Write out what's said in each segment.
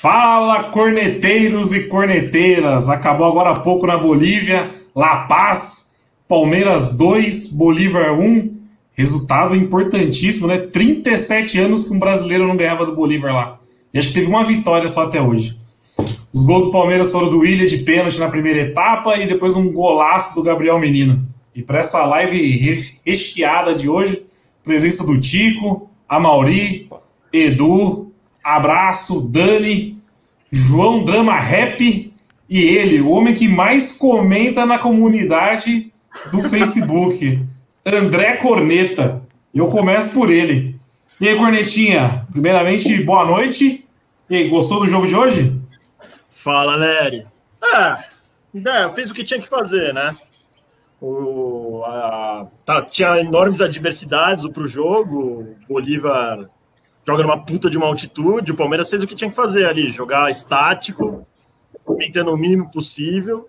Fala, corneteiros e corneteiras! Acabou agora há pouco na Bolívia, La Paz, Palmeiras 2, Bolívar 1. Resultado importantíssimo, né? 37 anos que um brasileiro não ganhava do Bolívar lá. E acho que teve uma vitória só até hoje. Os gols do Palmeiras foram do William de pênalti na primeira etapa e depois um golaço do Gabriel Menino. E para essa live recheada de hoje, presença do Tico, Amauri, Edu, Abraço, Dani, João Drama Rap e ele, o homem que mais comenta na comunidade do Facebook, André Corneta. Eu começo por ele. E aí, Cornetinha, primeiramente, boa noite. E aí, gostou do jogo de hoje? Fala, Nery. É, é fez o que tinha que fazer, né? O, a, tá, tinha enormes adversidades para o jogo. Bolívar joga numa puta de uma altitude. O Palmeiras fez o que tinha que fazer ali, jogar estático, tentando o mínimo possível.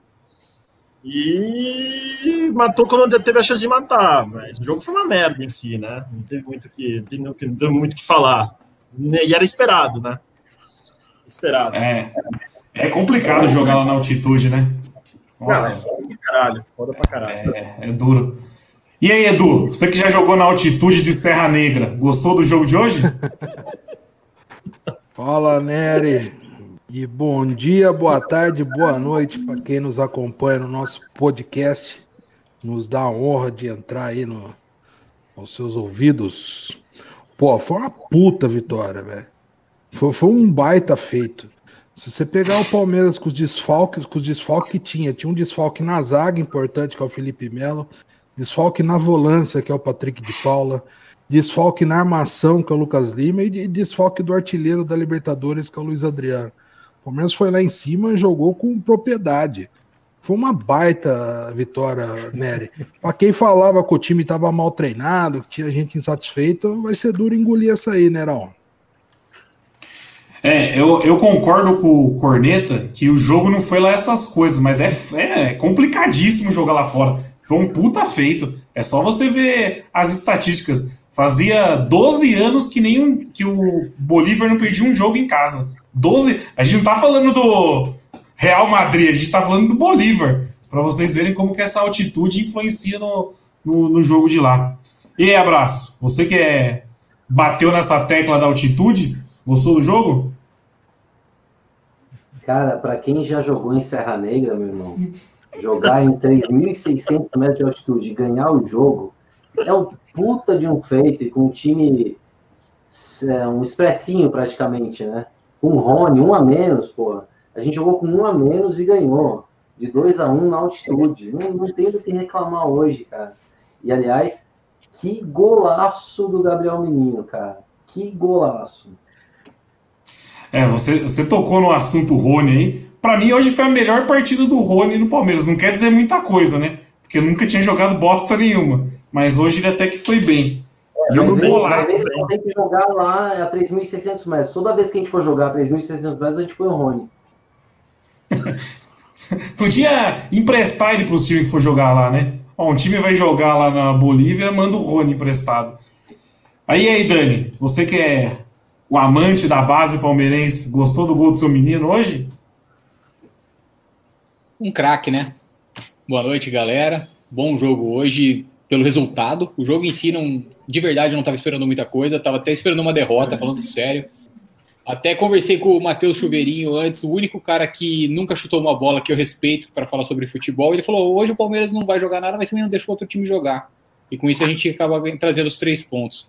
E matou quando teve a chance de matar. Mas o jogo foi uma merda em si, né? Não teve muito que, não teve muito que falar. E era esperado, né? Esperado. É, é complicado jogar lá na altitude, né? Nossa. Não, é foda pra caralho. Foda pra caralho. É, é duro. E aí, Edu, você que já jogou na altitude de Serra Negra, gostou do jogo de hoje? Fala, Nery. E bom dia, boa tarde, boa noite para quem nos acompanha no nosso podcast. Nos dá a honra de entrar aí no, nos seus ouvidos. Pô, foi uma puta vitória, velho. Foi, foi um baita feito. Se você pegar o Palmeiras com os desfalques, com os desfalques que tinha, tinha um desfalque na zaga importante, que é o Felipe Melo, desfalque na volância, que é o Patrick de Paula, desfalque na armação, que é o Lucas Lima, e desfalque do artilheiro da Libertadores, que é o Luiz Adriano. O Palmeiras foi lá em cima e jogou com propriedade. Foi uma baita vitória, Nery. Para quem falava que o time estava mal treinado, que tinha gente insatisfeita, vai ser duro engolir essa aí, Nerão. É, eu, eu concordo com o Corneta que o jogo não foi lá essas coisas, mas é, é complicadíssimo jogar lá fora. Foi um puta feito. É só você ver as estatísticas. Fazia 12 anos que nenhum que o Bolívar não perdia um jogo em casa. 12. A gente não tá falando do Real Madrid, a gente tá falando do Bolívar. Para vocês verem como que essa altitude influencia no, no, no, jogo de lá. E aí, abraço. Você que é, bateu nessa tecla da altitude, gostou do jogo? Cara, para quem já jogou em Serra Negra, meu irmão, jogar em 3.600 metros de altitude e ganhar o jogo é um puta de um feito com um time, é, um expressinho praticamente, né? O Rony, um a menos, pô. A gente jogou com um a menos e ganhou. De 2 a 1 um na altitude. Não, não tem do que reclamar hoje, cara. E, aliás, que golaço do Gabriel Menino, cara. Que golaço. É, você, você tocou no assunto Rony aí para mim, hoje foi a melhor partida do Rony no Palmeiras. Não quer dizer muita coisa, né? Porque eu nunca tinha jogado bosta nenhuma. Mas hoje ele até que foi bem. É, e um golaço. Tem que jogar lá a 3.600 metros. Toda vez que a gente for jogar a 3.600 metros, a gente põe o Rony. Podia emprestar ele para os times que for jogar lá, né? Ó, um time vai jogar lá na Bolívia, manda o Rony emprestado. Aí, aí, Dani, você que é o amante da base palmeirense, gostou do gol do seu menino hoje? Um craque, né? Boa noite, galera. Bom jogo hoje pelo resultado. O jogo em si, não, de verdade, não estava esperando muita coisa. Estava até esperando uma derrota, falando sério. Até conversei com o Matheus Chuveirinho antes, o único cara que nunca chutou uma bola que eu respeito para falar sobre futebol. Ele falou: hoje o Palmeiras não vai jogar nada, mas também não deixou outro time jogar. E com isso a gente acaba trazendo os três pontos.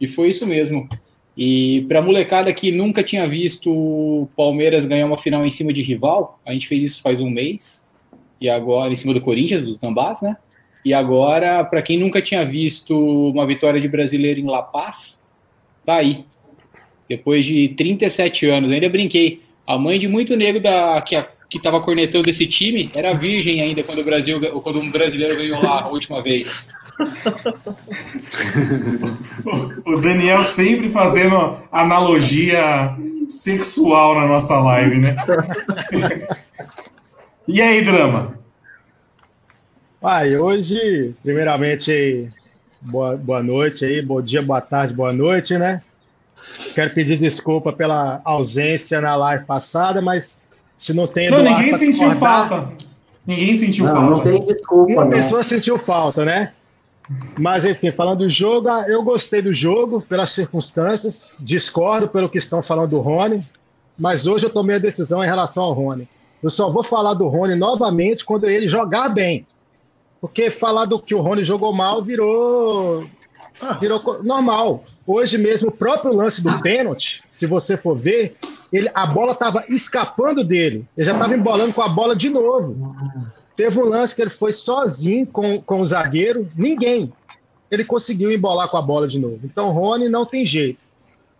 E foi isso mesmo. E para a molecada que nunca tinha visto o Palmeiras ganhar uma final em cima de rival, a gente fez isso faz um mês, e agora em cima do Corinthians, dos Gambás, né? E agora, para quem nunca tinha visto uma vitória de brasileiro em La Paz, tá aí. depois de 37 anos. Ainda brinquei. A mãe de muito negro da, que, que tava cornetando esse time era virgem ainda quando o Brasil quando um brasileiro ganhou lá a última vez. o Daniel sempre fazendo analogia sexual na nossa live, né? e aí, drama? Pai, hoje, primeiramente, boa, boa noite aí, bom dia, boa tarde, boa noite, né? Quero pedir desculpa pela ausência na live passada, mas se não tem Não, ninguém sentiu falta. Ninguém sentiu não, falta. Não tem desculpa. Uma não. pessoa sentiu falta, né? Mas, enfim, falando do jogo, ah, eu gostei do jogo pelas circunstâncias, discordo pelo que estão falando do Rony, mas hoje eu tomei a decisão em relação ao Rony. Eu só vou falar do Rony novamente quando ele jogar bem. Porque falar do que o Rony jogou mal virou, virou normal. Hoje mesmo, o próprio lance do pênalti, se você for ver, ele, a bola estava escapando dele. Ele já estava embolando com a bola de novo. Teve um lance que ele foi sozinho com, com o zagueiro, ninguém. Ele conseguiu embolar com a bola de novo. Então, Rony não tem jeito.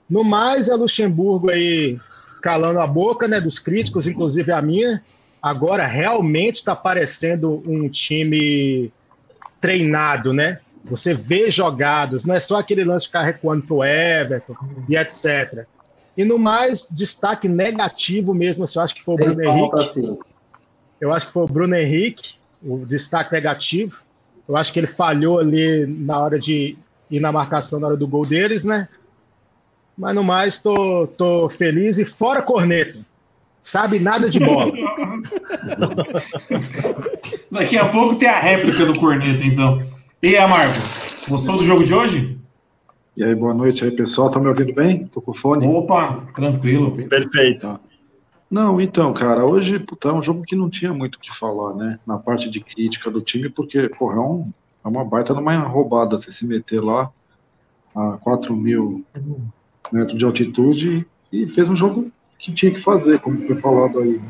No mais, é Luxemburgo aí calando a boca né, dos críticos, inclusive a minha. Agora realmente está parecendo um time treinado, né? Você vê jogadas, não é só aquele lance ficar recuando para o Everton e etc. E no mais, destaque negativo mesmo, assim, eu acho que foi o Bruno Henrique. Eu acho que foi o Bruno Henrique, o destaque negativo. Eu acho que ele falhou ali na hora de ir na marcação na hora do gol deles, né? Mas no mais, tô, tô feliz e fora corneta. Sabe nada de bola. Daqui a pouco tem a réplica do corneta, então. E aí, Marco, gostou do jogo de hoje? E aí, boa noite aí, pessoal. Tá me ouvindo bem? Tô com fone? Opa, tranquilo. Perfeito. Tá. Não, então, cara, hoje puta, é um jogo que não tinha muito o que falar, né? Na parte de crítica do time, porque, porra, é, um, é uma baita numa roubada você se meter lá a 4 mil metros de altitude e fez um jogo que tinha que fazer, como foi falado aí. Né?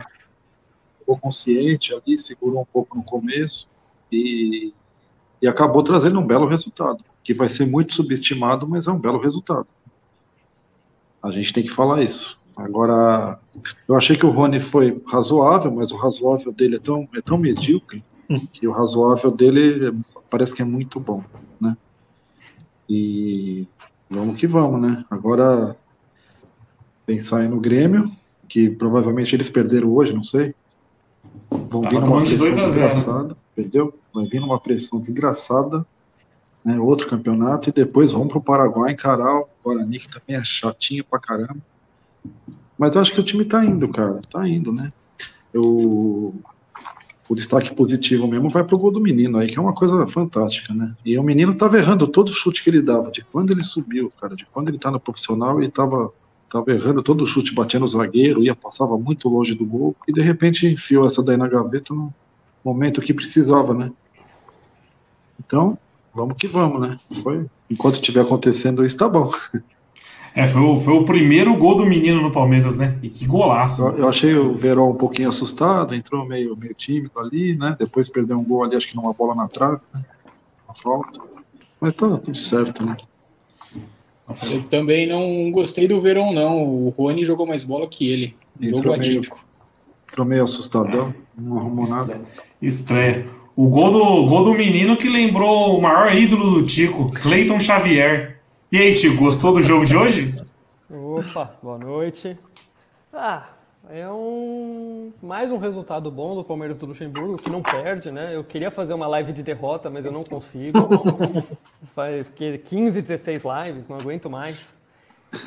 Ficou consciente ali, segurou um pouco no começo e, e acabou trazendo um belo resultado, que vai ser muito subestimado, mas é um belo resultado. A gente tem que falar isso. Agora, eu achei que o Rony foi razoável, mas o razoável dele é tão, é tão medíocre que o razoável dele é, parece que é muito bom, né? E vamos que vamos, né? Agora, pensar aí no Grêmio, que provavelmente eles perderam hoje, não sei. Vão vir numa pressão desgraçada, perdeu? Vai vir numa pressão desgraçada, né? Outro campeonato, e depois vamos para o Paraguai encarar o Guarani, que também é chatinho pra caramba. Mas eu acho que o time tá indo, cara. Tá indo, né? Eu, o destaque positivo mesmo vai pro gol do menino aí, que é uma coisa fantástica, né? E o menino tava errando todo chute que ele dava, de quando ele subiu, cara, de quando ele tá no profissional, ele tava, tava errando todo chute, batendo o zagueiro, ia, passava muito longe do gol, e de repente enfiou essa daí na gaveta no momento que precisava, né? Então, vamos que vamos, né? Foi, enquanto estiver acontecendo isso, tá bom. É, foi o, foi o primeiro gol do menino no Palmeiras, né? E que golaço. Eu, eu achei o Verón um pouquinho assustado, entrou meio, meio tímido ali, né? Depois perdeu um gol ali, acho que numa bola na trave, né? Uma falta. Mas tá tudo certo, né? Eu também não gostei do Verón, não. O Rony jogou mais bola que ele. Entrou meio, entrou meio assustadão, não arrumou Estreia. nada. Estreia. O gol do, gol do menino que lembrou o maior ídolo do Tico, Cleiton Xavier. E aí, Tico, gostou do jogo de hoje? Opa, boa noite. Ah, é um mais um resultado bom do Palmeiras do Luxemburgo, que não perde, né? Eu queria fazer uma live de derrota, mas eu não consigo. Faz que 15, 16 lives, não aguento mais.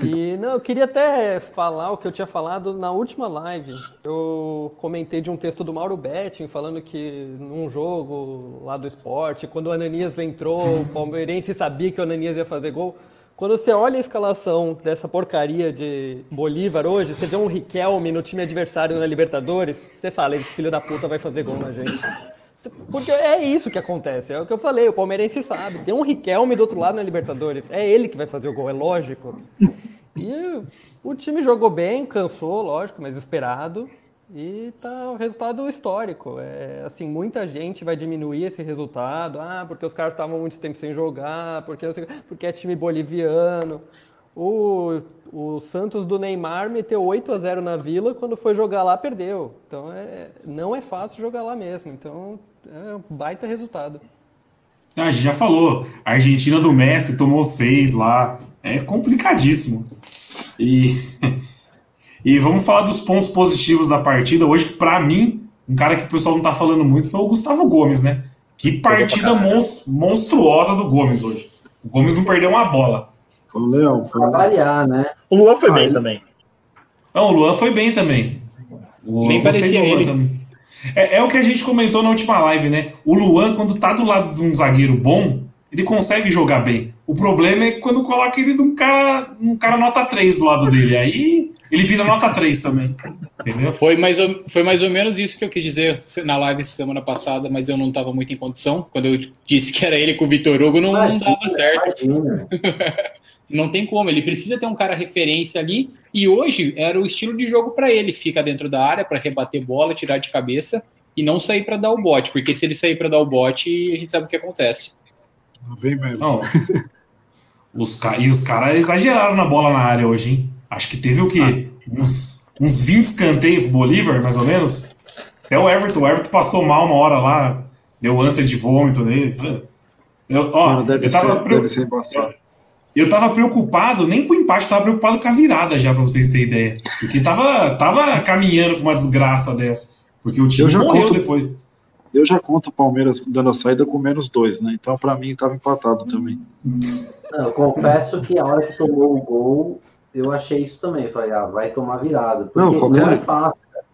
E não, eu queria até falar o que eu tinha falado na última live. Eu comentei de um texto do Mauro Betting falando que num jogo lá do esporte, quando o Ananias entrou, o palmeirense sabia que o Ananias ia fazer gol. Quando você olha a escalação dessa porcaria de Bolívar hoje, você vê um Riquelme no time adversário na Libertadores, você fala, esse filho da puta vai fazer gol na gente. Porque é isso que acontece, é o que eu falei, o palmeirense sabe. Tem um Riquelme do outro lado na Libertadores, é ele que vai fazer o gol, é lógico. E o time jogou bem, cansou, lógico, mas esperado. E tá um resultado histórico. É, assim, muita gente vai diminuir esse resultado. Ah, porque os caras estavam muito tempo sem jogar, porque, porque é time boliviano. O, o Santos do Neymar meteu 8 a 0 na Vila, quando foi jogar lá perdeu. Então é, não é fácil jogar lá mesmo. Então é um baita resultado. A gente já falou, a Argentina do Messi tomou seis lá. É complicadíssimo. E, e vamos falar dos pontos positivos da partida. Hoje, para mim, um cara que o pessoal não tá falando muito foi o Gustavo Gomes, né? Que partida monstruosa do Gomes hoje. O Gomes não perdeu uma bola. Foi o Leão. Foi Pra variar, né? O Luan foi Ah, bem ele- também. Não, o Luan foi bem também. O- Nem parecia ele. também. É, é o que a gente comentou na última live, né? O Luan, quando tá do lado de um zagueiro bom, ele consegue jogar bem. O problema é quando coloca ele num cara, um cara nota 3 do lado dele. Aí ele vira nota 3 também. Entendeu? Foi mais, ou, foi mais ou menos isso que eu quis dizer na live semana passada, mas eu não estava muito em condição. Quando eu disse que era ele com o Vitor Hugo, não, não dava certo. Não tem como, ele precisa ter um cara referência ali. E hoje era o estilo de jogo para ele: fica dentro da área para rebater bola, tirar de cabeça e não sair para dar o bote, porque se ele sair para dar o bote, a gente sabe o que acontece. Vem mesmo. Não. Os, ca- e os caras exageraram na bola na área hoje, hein? Acho que teve o quê? Uns, uns 20 escanteios pro Bolívar, mais ou menos. Até o Everton. O Everton passou mal uma hora lá, deu ânsia de vômito nele. Eu, ó, Mano, deve, eu, tava ser, preo- deve ser embaçado. Eu tava preocupado, nem com o empate, eu tava preocupado com a virada já, pra vocês terem ideia. Porque tava, tava caminhando pra uma desgraça dessa. Porque o time Eu já morreu conto- depois. Eu já conto o Palmeiras dando a saída com menos dois, né? Então, pra mim, tava empatado também. Não, eu confesso que a hora que tomou o gol, eu achei isso também. Eu Falei, ah, vai tomar virada. Porque Não, não, qualquer- é fácil. cara.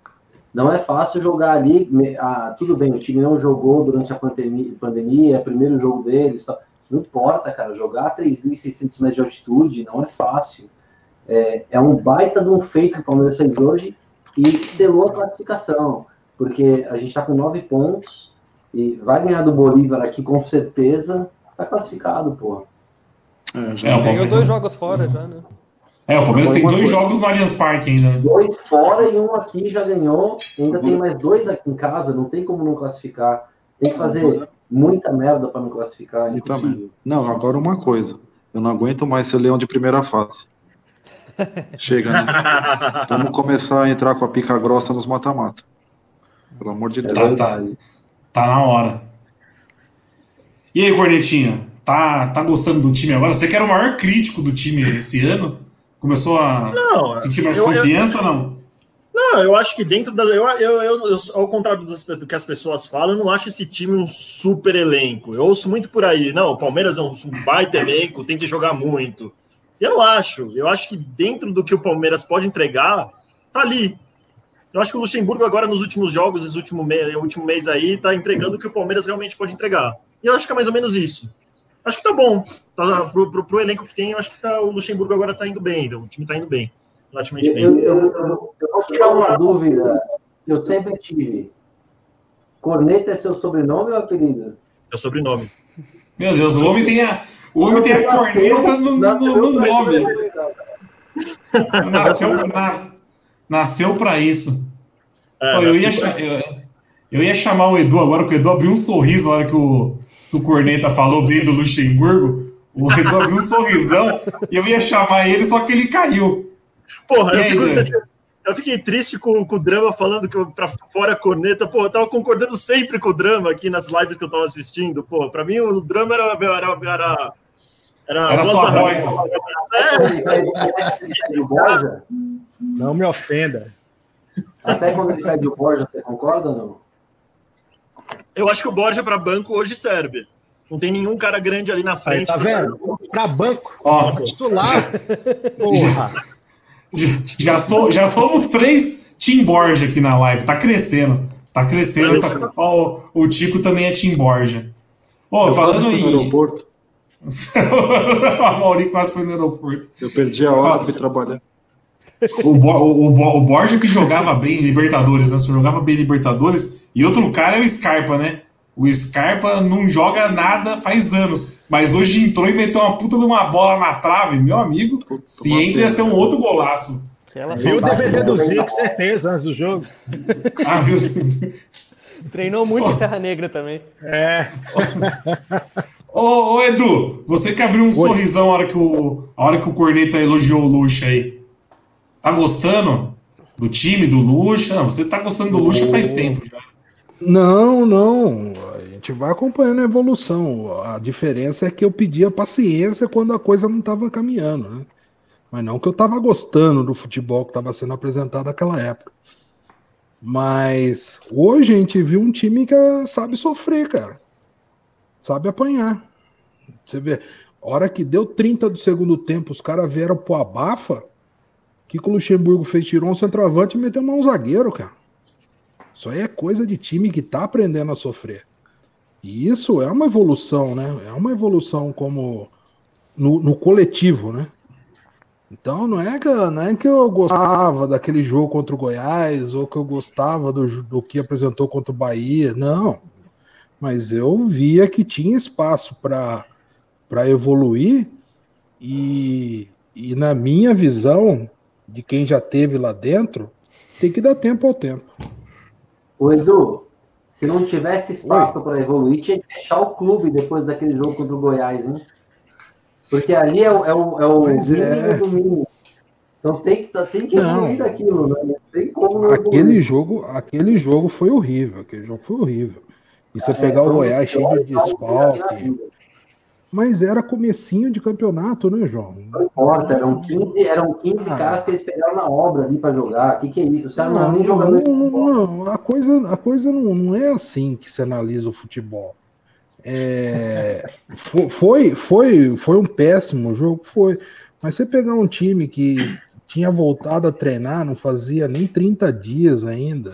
Não é fácil jogar ali. Ah, tudo bem, o time não jogou durante a pandemia, pandemia é primeiro jogo deles. tal. Não importa, cara. Jogar a 3.600 metros de altitude não é fácil. É, é um baita de um feito que o Palmeiras fez hoje e selou a classificação. Porque a gente está com nove pontos e vai ganhar do Bolívar aqui com certeza. Tá classificado, porra. É, já É, Ganhou Palmeiras- dois jogos fora já, né? É, o Palmeiras tem dois coisa. jogos no Allianz Parque ainda. né? Dois fora e um aqui já ganhou. Ainda tem mais dois aqui em casa. Não tem como não classificar. Tem que fazer muita merda para não classificar. É E também. impossível. Não, agora uma coisa. Eu não aguento mais ser leão de primeira fase. Chega, né? Vamos começar a entrar com a pica grossa nos mata-mata. Pelo amor de É Deus. Tá, tá. Tá na hora. E aí, Cornetinha? Tá, tá gostando do time agora? Você que era o maior crítico do time esse ano? Começou a Não, sentir mais eu- eu- confiança ou não? Não, eu acho que dentro da. Eu, eu, eu, ao contrário do, que as pessoas falam, eu não acho esse time um super elenco. Eu ouço muito por aí. Não, o Palmeiras é um, um baita elenco, tem que jogar muito. Eu não acho. Eu acho que dentro do que o Palmeiras pode entregar, tá ali. Eu acho que o Luxemburgo agora nos últimos jogos, esse último, me, último mês aí, tá entregando o que o Palmeiras realmente pode entregar. E eu acho que é mais ou menos isso. Acho que tá bom. Tá, pro, pro, pro elenco que tem, eu acho que tá, o Luxemburgo agora tá indo bem. O time tá indo bem. Relativamente Eu, bem. eu, eu- eu vou tirar uma dúvida que eu sempre tive. Corneta é seu sobrenome ou apelido? É o sobrenome. Meu Deus, o homem tem a, o homem tem a corneta no, no, no nome. Nasceu, nas- nasceu pra isso. É, Pô, eu, ia, eu, eu ia chamar o Edu agora, que o Edu abriu um sorriso na hora que o, que o Corneta falou bem do Luxemburgo. O Edu abriu um sorrisão e eu ia chamar ele, só que ele caiu. Porra, eu, aí, fico- eu fiquei triste com, com o drama falando que eu, pra fora a corneta. Pô, eu tava concordando sempre com o drama aqui nas lives que eu tava assistindo. Pô, pra mim o drama era. Era, era, era, a Era sua voz. Borja, Não me ofenda. até quando ele cai de Borja, você concorda ou não? Eu acho que o Borja pra banco hoje serve. Não tem nenhum cara grande ali na Aí, frente. tá vendo? Pra banco, Ó, titular. Porra. já, sou, já somos três Tim Borja aqui na live. Tá crescendo. Tá crescendo. Essa, ó, o, Tico também é Tim Borja. Ó, Eu quase falando em. aeroporto. a Mauri quase foi no aeroporto. Eu perdi a hora, fui trabalhar. O, Bo- o, o, o Borja que jogava bem em Libertadores, né? Só jogava bem em Libertadores. E outro cara é o Scarpa, né? O Scarpa não joga nada faz anos. Mas hoje entrou e meteu uma puta de uma bola na trave, meu amigo. Se uma entra, ia ser um outro golaço. Viu o DVD do Zico, certeza, antes do jogo. Ah, viu? treinou muito em Serra Negra também. É. Ô, ô, Edu, você que abriu um Oi. sorrisão a hora que o, a hora que o Corneta elogiou o Lucha aí. Tá gostando do time, do Lucha? Você tá gostando do Lucha faz tempo. Não, não. A gente vai acompanhando a evolução. A diferença é que eu pedia paciência quando a coisa não estava caminhando, né? Mas não que eu estava gostando do futebol que estava sendo apresentado naquela época. Mas hoje a gente viu um time que sabe sofrer, cara. Sabe apanhar. Você vê, a hora que deu 30 do segundo tempo, os caras vieram pro abafa. O que, o Luxemburgo fez? Tirou um centroavante e meteu um zagueiro, cara. Isso aí é coisa de time que tá aprendendo a sofrer. E isso é uma evolução, né? É uma evolução como no, no coletivo, né? Então não é, que, não é que eu gostava daquele jogo contra o Goiás ou que eu gostava do, do que apresentou contra o Bahia, não. Mas eu via que tinha espaço para evoluir e, e na minha visão de quem já teve lá dentro, tem que dar tempo ao tempo. O Edu, se não tivesse espaço para evoluir, tinha que fechar o clube depois daquele jogo contra o Goiás, hein? Porque ali é, o, é o, é o mínimo é. do mínimo. Então tem que, tem que evoluir daquilo, né? Não tem como não aquele jogo, aquele jogo foi horrível. Aquele jogo foi horrível. E você é, pegar o Goiás cheio de desfalque. Mas era comecinho de campeonato, né, João? Não importa, eram 15, eram 15 ah. caras que eles pegaram na obra ali para jogar. O que, que é isso? Os caras não, não, nem jogando. Não, não, não, a coisa, a coisa não, não é assim que se analisa o futebol. É, foi, foi, foi um péssimo jogo, foi. Mas você pegar um time que tinha voltado a treinar, não fazia nem 30 dias ainda,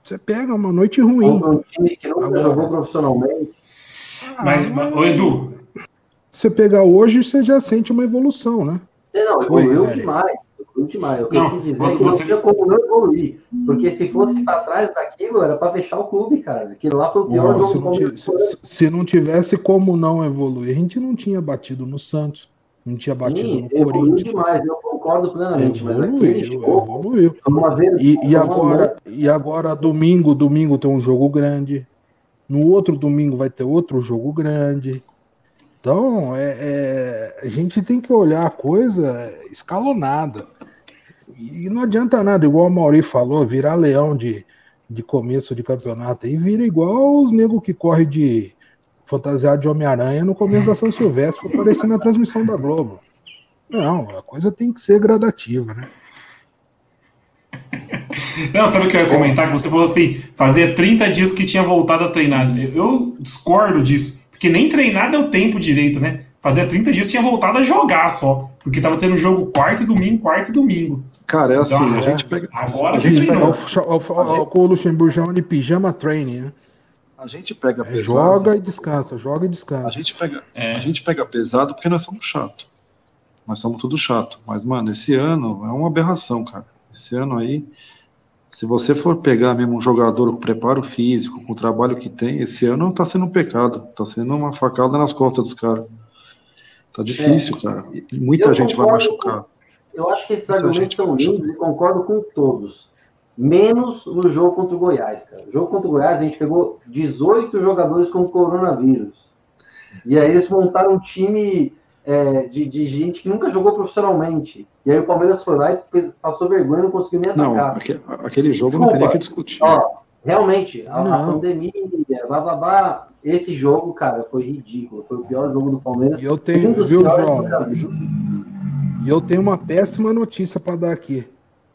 você pega uma noite ruim. Um time que nunca Agora, jogou profissionalmente. Ah, mas, mas, ô Edu. Você pegar hoje, você já sente uma evolução, né? Não, evoluiu demais demais. O que não, eu quis dizer você, é que não tinha como não evoluir. Porque se fosse para trás daquilo, era para fechar o clube, cara. Aquilo lá foi o pior não, jogo. Se não, se, se não, tivesse como não evoluir, a gente não tinha batido no Santos. Não tinha batido Sim, no Corinthians. demais, eu concordo plenamente. Evoluiu, mas aquele jogo, evoluiu. Vez, e, e, agora, e agora, domingo, domingo tem um jogo grande. No outro domingo vai ter outro jogo grande. Então, é, é, a gente tem que olhar a coisa escalonada. E não adianta nada, igual o Mauri falou, virar leão de, de começo de campeonato aí vira igual os negros que correm de fantasiado de Homem-Aranha no começo da São Silvestre, aparecer na transmissão da Globo. Não, a coisa tem que ser gradativa, né? Não, sabe o que eu ia comentar? Que você falou assim, fazia 30 dias que tinha voltado a treinar. Eu discordo disso, porque nem treinar deu tempo direito, né? Fazia 30 dias que tinha voltado a jogar só, porque tava tendo jogo quarto e domingo, quarto e domingo. Cara, é assim, então, a gente pega. Agora a gente pega o, o, o, o Luxemburgo chama de pijama training, né? A gente pega é, pesado. Joga e descansa, joga e descansa. A gente pega, é. a gente pega pesado porque nós somos chato. Nós somos tudo chato. Mas, mano, esse ano é uma aberração, cara. Esse ano aí, se você for pegar mesmo um jogador com preparo físico, com o trabalho que tem, esse ano tá sendo um pecado. Tá sendo uma facada nas costas dos caras. Tá difícil, é. cara. Muita eu gente vai machucar. Eu acho que esses Muita argumentos são lindos e concordo com todos. Menos no jogo contra o Goiás, cara. No jogo contra o Goiás, a gente pegou 18 jogadores com coronavírus. E aí eles montaram um time é, de, de, gente que nunca jogou profissionalmente. E aí o Palmeiras foi lá e passou vergonha e não conseguiu nem atacar. Não, aquele, aquele jogo Desculpa, não teria que discutir. Ó, realmente, a, a pandemia, blá, blá, blá, esse jogo, cara, foi ridículo. Foi o pior jogo do Palmeiras. E eu tenho, um viu, João? E eu tenho uma péssima notícia para dar aqui.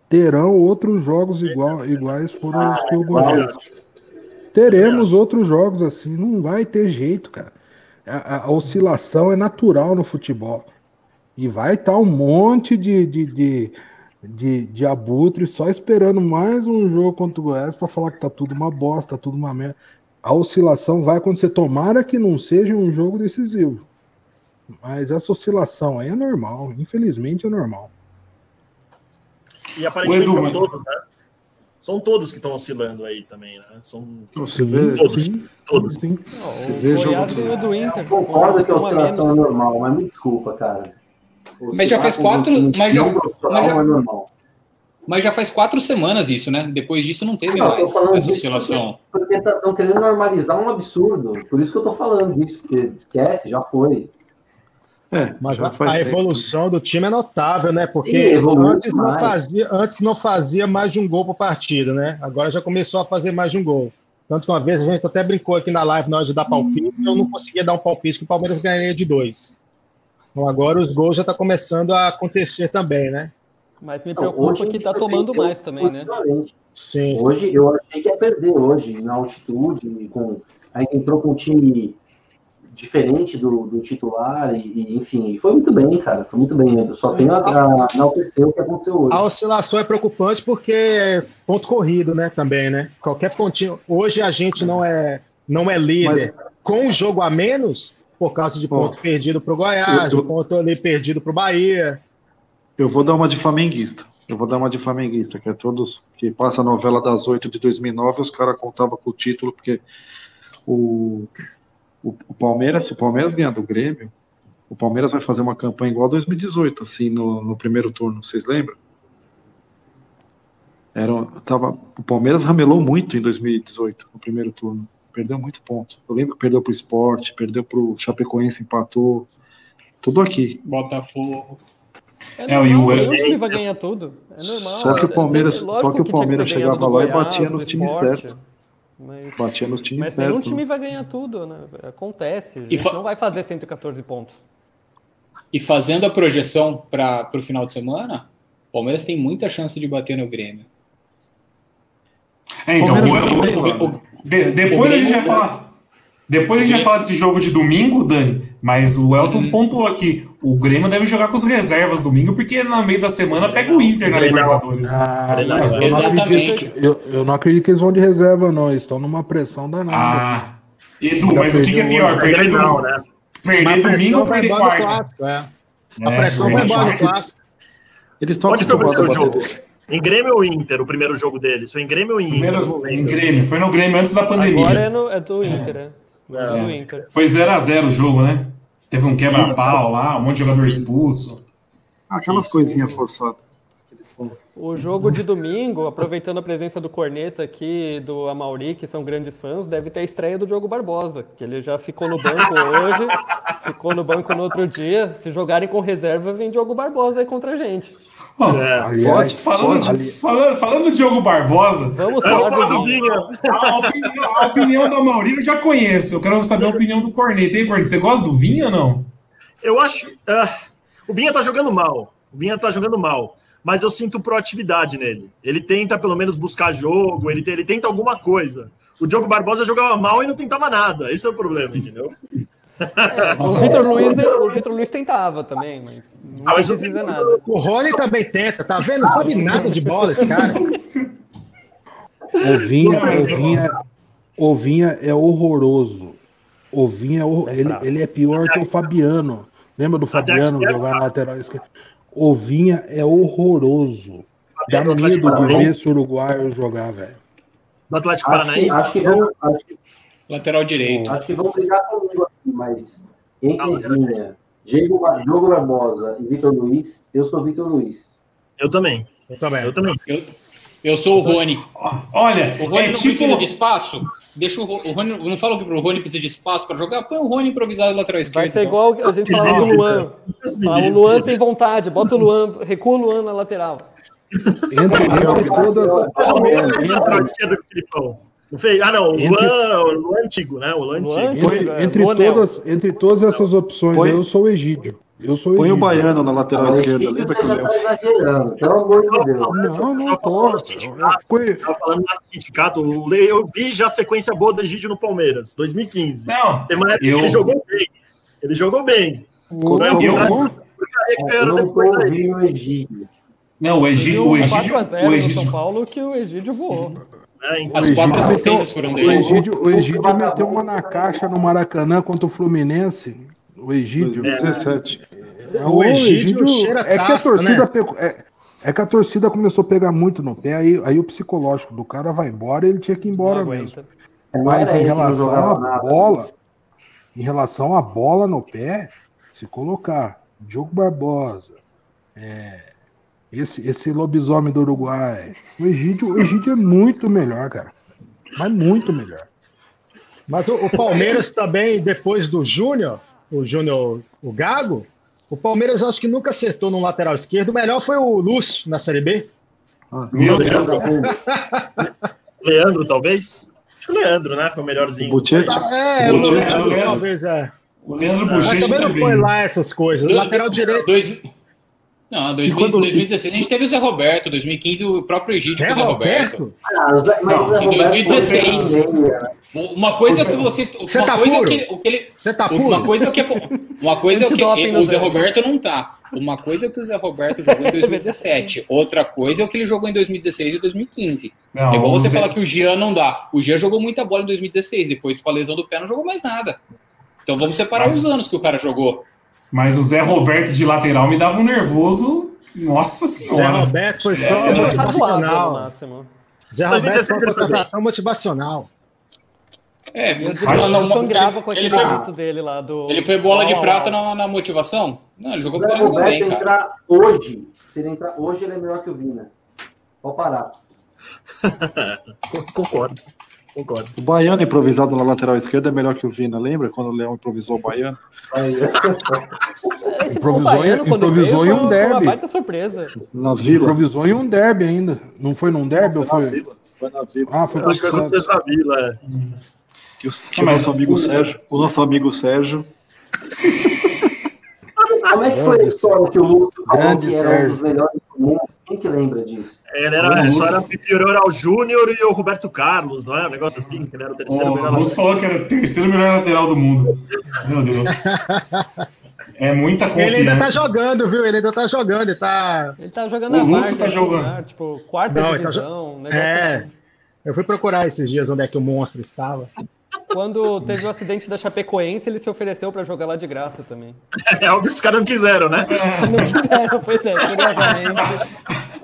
Terão outros jogos igual, iguais foram os que o Goiás. Teremos outros jogos assim, não vai ter jeito, cara. A, a oscilação é natural no futebol. E vai estar tá um monte de, de, de, de, de abutre só esperando mais um jogo contra o Goiás para falar que tá tudo uma bosta, tá tudo uma merda. A oscilação vai acontecer. Tomara que não seja um jogo decisivo. Mas essa oscilação aí é normal, infelizmente é normal. E aparentemente Edu, são todos, né? São todos que estão oscilando aí também, né? São Você vê, todos. Sim, todos. Sim. Não, o veja Goiás ganhou do Inter. Eu concordo que a oscilação é normal, mas me desculpa, cara. Mas já fez quatro. Mas já, mas já, é normal. Mas já faz quatro semanas isso, né? Depois disso não teve Não, mais essa oscilação. Porque estão querendo normalizar um absurdo. Por isso que eu tô falando disso, porque esquece, já foi. É, Mas a, a evolução do time é notável, né? Porque Sim, antes não, fazia, antes não fazia mais de um gol por partida, né? Agora já começou a fazer mais de um gol. Tanto que uma vez a gente até brincou aqui na live na hora de dar palpite, eu não conseguia dar um palpite que o Palmeiras ganharia de dois. Então agora os gols já estão começando a acontecer também, né? Mas me preocupa que gente tá tomando mais também, né? Sim. Hoje eu achei que ia perder hoje, na altitude, com... aí entrou com um time diferente do, do titular, e, e, enfim, foi muito bem, cara, foi muito bem. Eu só Sim. tenho a, a enaltecer o que aconteceu hoje. A oscilação é preocupante porque é ponto corrido, né? Também, né? Qualquer pontinho. Hoje a gente não é, não é líder com um jogo a menos por causa de ponto perdido para o Goiás, eu- eu- de ponto ali perdido para o Bahia. Eu vou dar uma de flamenguista. Eu vou dar uma de flamenguista, que é todos que passa a novela das oito de 2009, os caras contavam com o título, porque o, o, o Palmeiras, se o Palmeiras ganhar do Grêmio, o Palmeiras vai fazer uma campanha igual a 2018, assim, no, no primeiro turno, vocês lembram? Era, tava, o Palmeiras ramelou muito em 2018, no primeiro turno. Perdeu muito ponto. Eu lembro que perdeu pro esporte, perdeu pro Chapecoense, empatou. Tudo aqui. Botafogo. É É, e normal, o- time vai ganhar tudo. É normal. Só que o é- Palmeiras- é só que o Palmeiras ganhado chegava lá e batia nos times certos. Mas, Batia nos times mas nenhum certos. time vai ganhar tudo, né? Acontece. A E gente fa- não vai fazer 114 pontos. E fazendo a projeção para o final de semana, o Palmeiras tem muita chance de bater no Grêmio. É, então, Palmeiras o- o- lá, o- né? de- depois a gente vai falar. Depois a gente vai falar desse jogo de domingo, Dani. Mas o Elton Uhum. pontuou aqui. O Grêmio deve jogar com as reservas domingo, porque no meio da semana pega o Inter na Grenal. Libertadores. né? Ah, eu não, Exatamente. acredito, que- eu, eu não acredito que eles vão de reserva, não. Eles estão numa pressão danada. Ah, Edu, Ainda mas o que, que é pior? hoje. Perder, domingo, né? perder a domingo ou vai perder quarta? clássico, é. A É, pressão vai verdade. embora no clássico. Eles estão Onde foi o acostumados primeiro a bater. jogo? Em Grêmio ou Inter, o primeiro jogo deles? Foi em Grêmio ou em Inter? Não Primeiro em. Grêmio. Foi no Grêmio antes da pandemia. Agora é, no, é do Inter, né? É. É. do Inter. Foi 0x0 o jogo, né? Teve um quebra-pau lá, um monte de jogador expulso. Aquelas coisinhas forçadas. O jogo de domingo, aproveitando a presença do Corneta aqui, do Amauri, que são grandes fãs, deve ter a estreia do Diogo Barbosa, que ele já ficou no banco hoje, ficou no banco no outro dia. Se jogarem com reserva, vem Diogo Barbosa aí contra a gente. Ó, É. Aliás, falando, pode. falando, falando do Diogo Barbosa, Vamos Eu falar do. Vinha. a opinião, a opinião do Maurício eu já conheço. Eu quero saber a opinião do Corneta. Hein, Corneta? Você gosta do Vinha ou não? Eu acho. ah, o Vinha tá jogando mal. O Vinha tá jogando mal. Mas eu sinto proatividade nele. Ele tenta, pelo menos, buscar jogo, ele, ele tenta alguma coisa. O Diogo Barbosa jogava mal e não tentava nada. Esse é o problema, entendeu? É, o Vitor Luiz, o Vitor Luiz tentava também, mas não Ah, mas o Vitor- nada. O Rony também tenta, tá vendo? Não sabe nada de bola esse cara. O Vinha, Não, mas o eu- Vinha, o Vinha é horroroso. O Vinha, é ele, ele é pior que o Fabiano. Lembra do Fabiano é jogar lateral esquerda? O Vinha é horroroso. Dá medo de ver esse uruguaio jogar, velho. Do Atlético Acho que, Paranaense. acho, que acho, que, Lateral direito. acho que vão brigar comigo aqui, mas entre Vinha, Diego, Diogo Barbosa e Vitor Luiz, eu sou Vitor Luiz. Eu também. Eu também. Eu também. Eu, eu sou o Rony. Olha, O Rony é não tipo. precisa de espaço. Deixa o, o Rony. eu Não falo que o Rony precisa de espaço para jogar. Põe o Rony improvisado lateral esquerdo. Vai ser então. igual a gente falava do Luan. Fala, o Luan tem vontade, bota o Luan, recua o Luan na lateral. Entre, entre todas. Mais ou menos entre- lateral esquerdo que o. Não fez? Ah, não. O Entre- Luan, o Luan antigo, né? O Luan Luan antigo. Entre, É, entre Bonel. todas, entre todas essas opções, Põe- eu sou o Egídio. Eu sou o Põe o. Baiano na lateral Mas esquerda. Lembra que Léo tá pelo amor de Deus. Não, não tô. falando do sindicato. Foi- Eu tava falando lá do sindicato. Eu vi já a sequência boa do Egídio no Palmeiras, 2015. Não, Tem uma época Eu- que ele jogou bem. Ele jogou bem. Condição Eu- Eu era não tô ouvindo o Egídio. não, o Egídio. O Egídio, 4x0 o no Egídio São Paulo que o Egídio voou. Né? Então, As O quatro Egídio assistências meteu- foram O dele. Egídio, o Egídio meteu uma na caixa no Maracanã contra o Fluminense. O Egídio. 2017. É, O Egídio cheira é que a torcida né? pegou- é, é que a torcida começou a pegar muito no pé, aí, aí o psicológico do cara vai embora, ele tinha que ir embora mesmo. Não Mas era em relação à bola, em relação à bola no pé, se colocar Diogo Barbosa, é, Esse, esse lobisomem do Uruguai. O Egídio, o Egídio é muito melhor, cara. Mas muito melhor. Mas o, o Palmeiras também, depois do Júnior, o Júnior, o Gago, o Palmeiras eu acho que nunca acertou no lateral esquerdo. O melhor foi o Lúcio na Série B. Meu Deus. Leandro, talvez? Acho que o Leandro, né? Foi o melhorzinho. Butete. É, O Leandro, talvez é. O Leandro Mas Bochecha também não também. foi lá essas coisas. Dois- Lateral direito. Dois, não, 2000, quando- 2016 a gente teve o Zé Roberto, 2015 o próprio Egídio Zé com o Zé Roberto. Roberto? Ah, Não, o Zé em Roberto 2016. foi meia, né? Uma coisa é que vocês. Você Uma tá coisa é o puro? que, o que ele. Você tá Uma puro? coisa é o que, uma coisa é o, que no o Zé. Roberto não tá. Uma coisa é o que o Zé Roberto jogou em 2017. Outra coisa é o que ele jogou em 2016 e 2015. Não, é igual você Zé- falar que o Jean não dá. O Jean jogou muita bola em 2016, depois com a lesão do pé não jogou mais nada. Então vamos separar Mas- os anos que o cara jogou. Mas o Zé Roberto de lateral me dava um nervoso. Nossa Zé senhora. Roberto foi só É, Razoável, no motivacional. máximo. Zé Roberto foi 2016 uma ele contratação motivacional. É, E eu, mas não- eu sangrava com ele, aquele dele lá do. ele foi bola de prata na, na motivação? Não, ele jogou, O Zé ele jogou Roberto bem, cara. entrar hoje, se ele entrar hoje, ele é melhor que o Vina. Pode parar. Concordo. Concordo. O Baiano improvisado na lateral esquerda é melhor que o Vina, lembra? Quando o Leão improvisou o Baiano? Esse Improvisou Baiano, quando improvisou veio, em um foi, foi uma derby. baita surpresa. Na Vila. Improvisou em um derby ainda. Não foi num derby ou Foi na foi? Vila. Foi na Vila. Ah, foi acho que aconteceu na Vila. é. Que, o, que o nosso amigo Sérgio, o nosso amigo Sérgio, Como é que foi a história que o Lúcio falou Grande que era um dos melhores do mundo? Quem que lembra disso? Ele era, só era anterior ao Júnior e o Roberto Carlos, não é? Um negócio assim, que ele era o terceiro O melhor. Lúcio falou que era o terceiro melhor lateral do mundo. Meu Deus. É muita Ele ainda tá confiança. jogando, viu? Ele ainda tá jogando, ele tá. Ele tá jogando O na Lúcio tá né, jogando. lugar, Tipo, quarta Não, tá divisão. um negócio É. assim. Eu fui procurar esses dias onde é que o monstro estava. Quando teve o acidente da Chapecoense, ele se ofereceu pra jogar lá de graça também. É óbvio que os caras não quiseram, né? Não quiseram, pois é, curiosamente.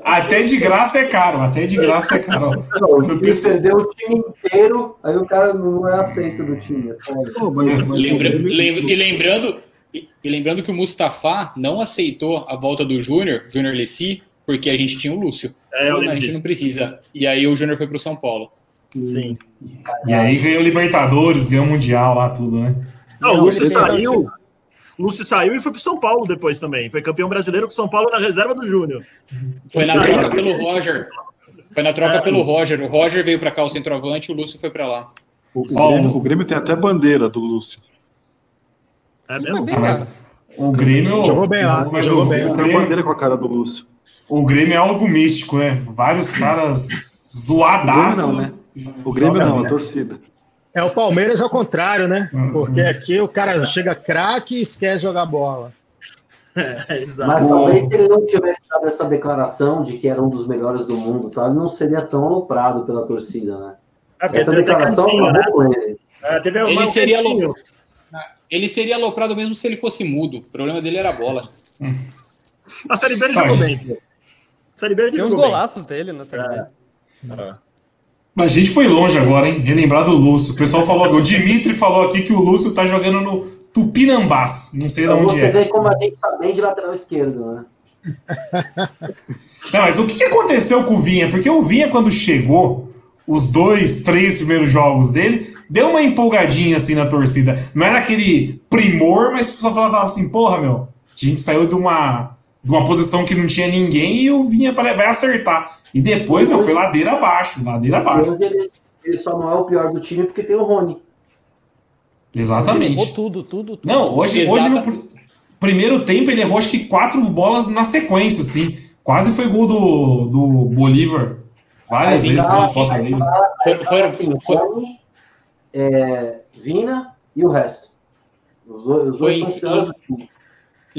Até de graça é caro. Até de graça é caro. Não, ele pensei- perdeu o time inteiro, aí o cara não é aceito do time. é. Pô, mas, mas Lembra- o e lembrando e, lembrando que o Mustafa não aceitou a volta do Júnior, Júnior Lessi, porque a gente tinha o Lúcio. É, eu a gente disso. não precisa. E aí o Júnior foi pro São Paulo. Sim. E aí ganhou Libertadores, ganhou Mundial lá, tudo, né? Não, o Lúcio saiu. Lúcio saiu e foi pro São Paulo depois também. Foi campeão brasileiro com São Paulo na reserva do Júnior. Foi na troca pelo Roger. Foi na troca É. pelo Roger. O Roger veio pra cá, o centroavante, e o Lúcio foi pra lá. o, o Grêmio, o Grêmio tem até bandeira do Lúcio. É mesmo? bem mas o Grêmio. Jogou bem lá, mas jogou o, bem. o Tem a Grêmio, bandeira com a cara do Lúcio. o Grêmio é algo místico, né? Vários caras zoadaços. não, né? O Grêmio não, a torcida. É o Palmeiras ao contrário, né? Uhum. Porque aqui o cara chega craque e esquece jogar bola. É. Mas talvez se ele não tivesse dado essa declaração de que era um dos melhores do mundo, tá? ele não seria tão aloprado pela torcida, né? Porque Essa declaração cantinho, né? com ele. Teve Ele um seria louco. Ele seria aloprado mesmo se ele fosse mudo. O problema dele era a bola. A Série B ele jogou bem. pô. A Série B ele Tem uns jogou bem. golaços dele na Série B. É. Mas a gente foi longe agora, hein? Relembrar do Lúcio. O pessoal falou, o Dimitri falou aqui que o Lúcio tá jogando no Tupinambás. Não sei de Então onde você é. vê como a gente tá bem de lateral esquerdo, né? Não, mas o que que aconteceu com o Vinha? Porque o Vinha, quando chegou, os dois, três primeiros jogos dele, deu uma empolgadinha assim na torcida. Não era aquele primor, mas o pessoal falava assim, porra, meu, a gente saiu de uma, de uma posição que não tinha ninguém e o Vinha pare- vai acertar. E depois, meu, foi ladeira abaixo, ladeira E abaixo. ele, ele só não é o pior do time porque tem o Rony. Ele Exatamente. errou tudo, tudo, tudo. Não, hoje, hoje no pr- primeiro tempo ele errou acho que quatro bolas na sequência, assim. Quase foi gol do, do Bolívar. Várias Aí vezes tá, na resposta aí dele. tá, Foi- tá foi- assim, foi- Rony, é, Vina e o resto. Os, dois- os Foi dois são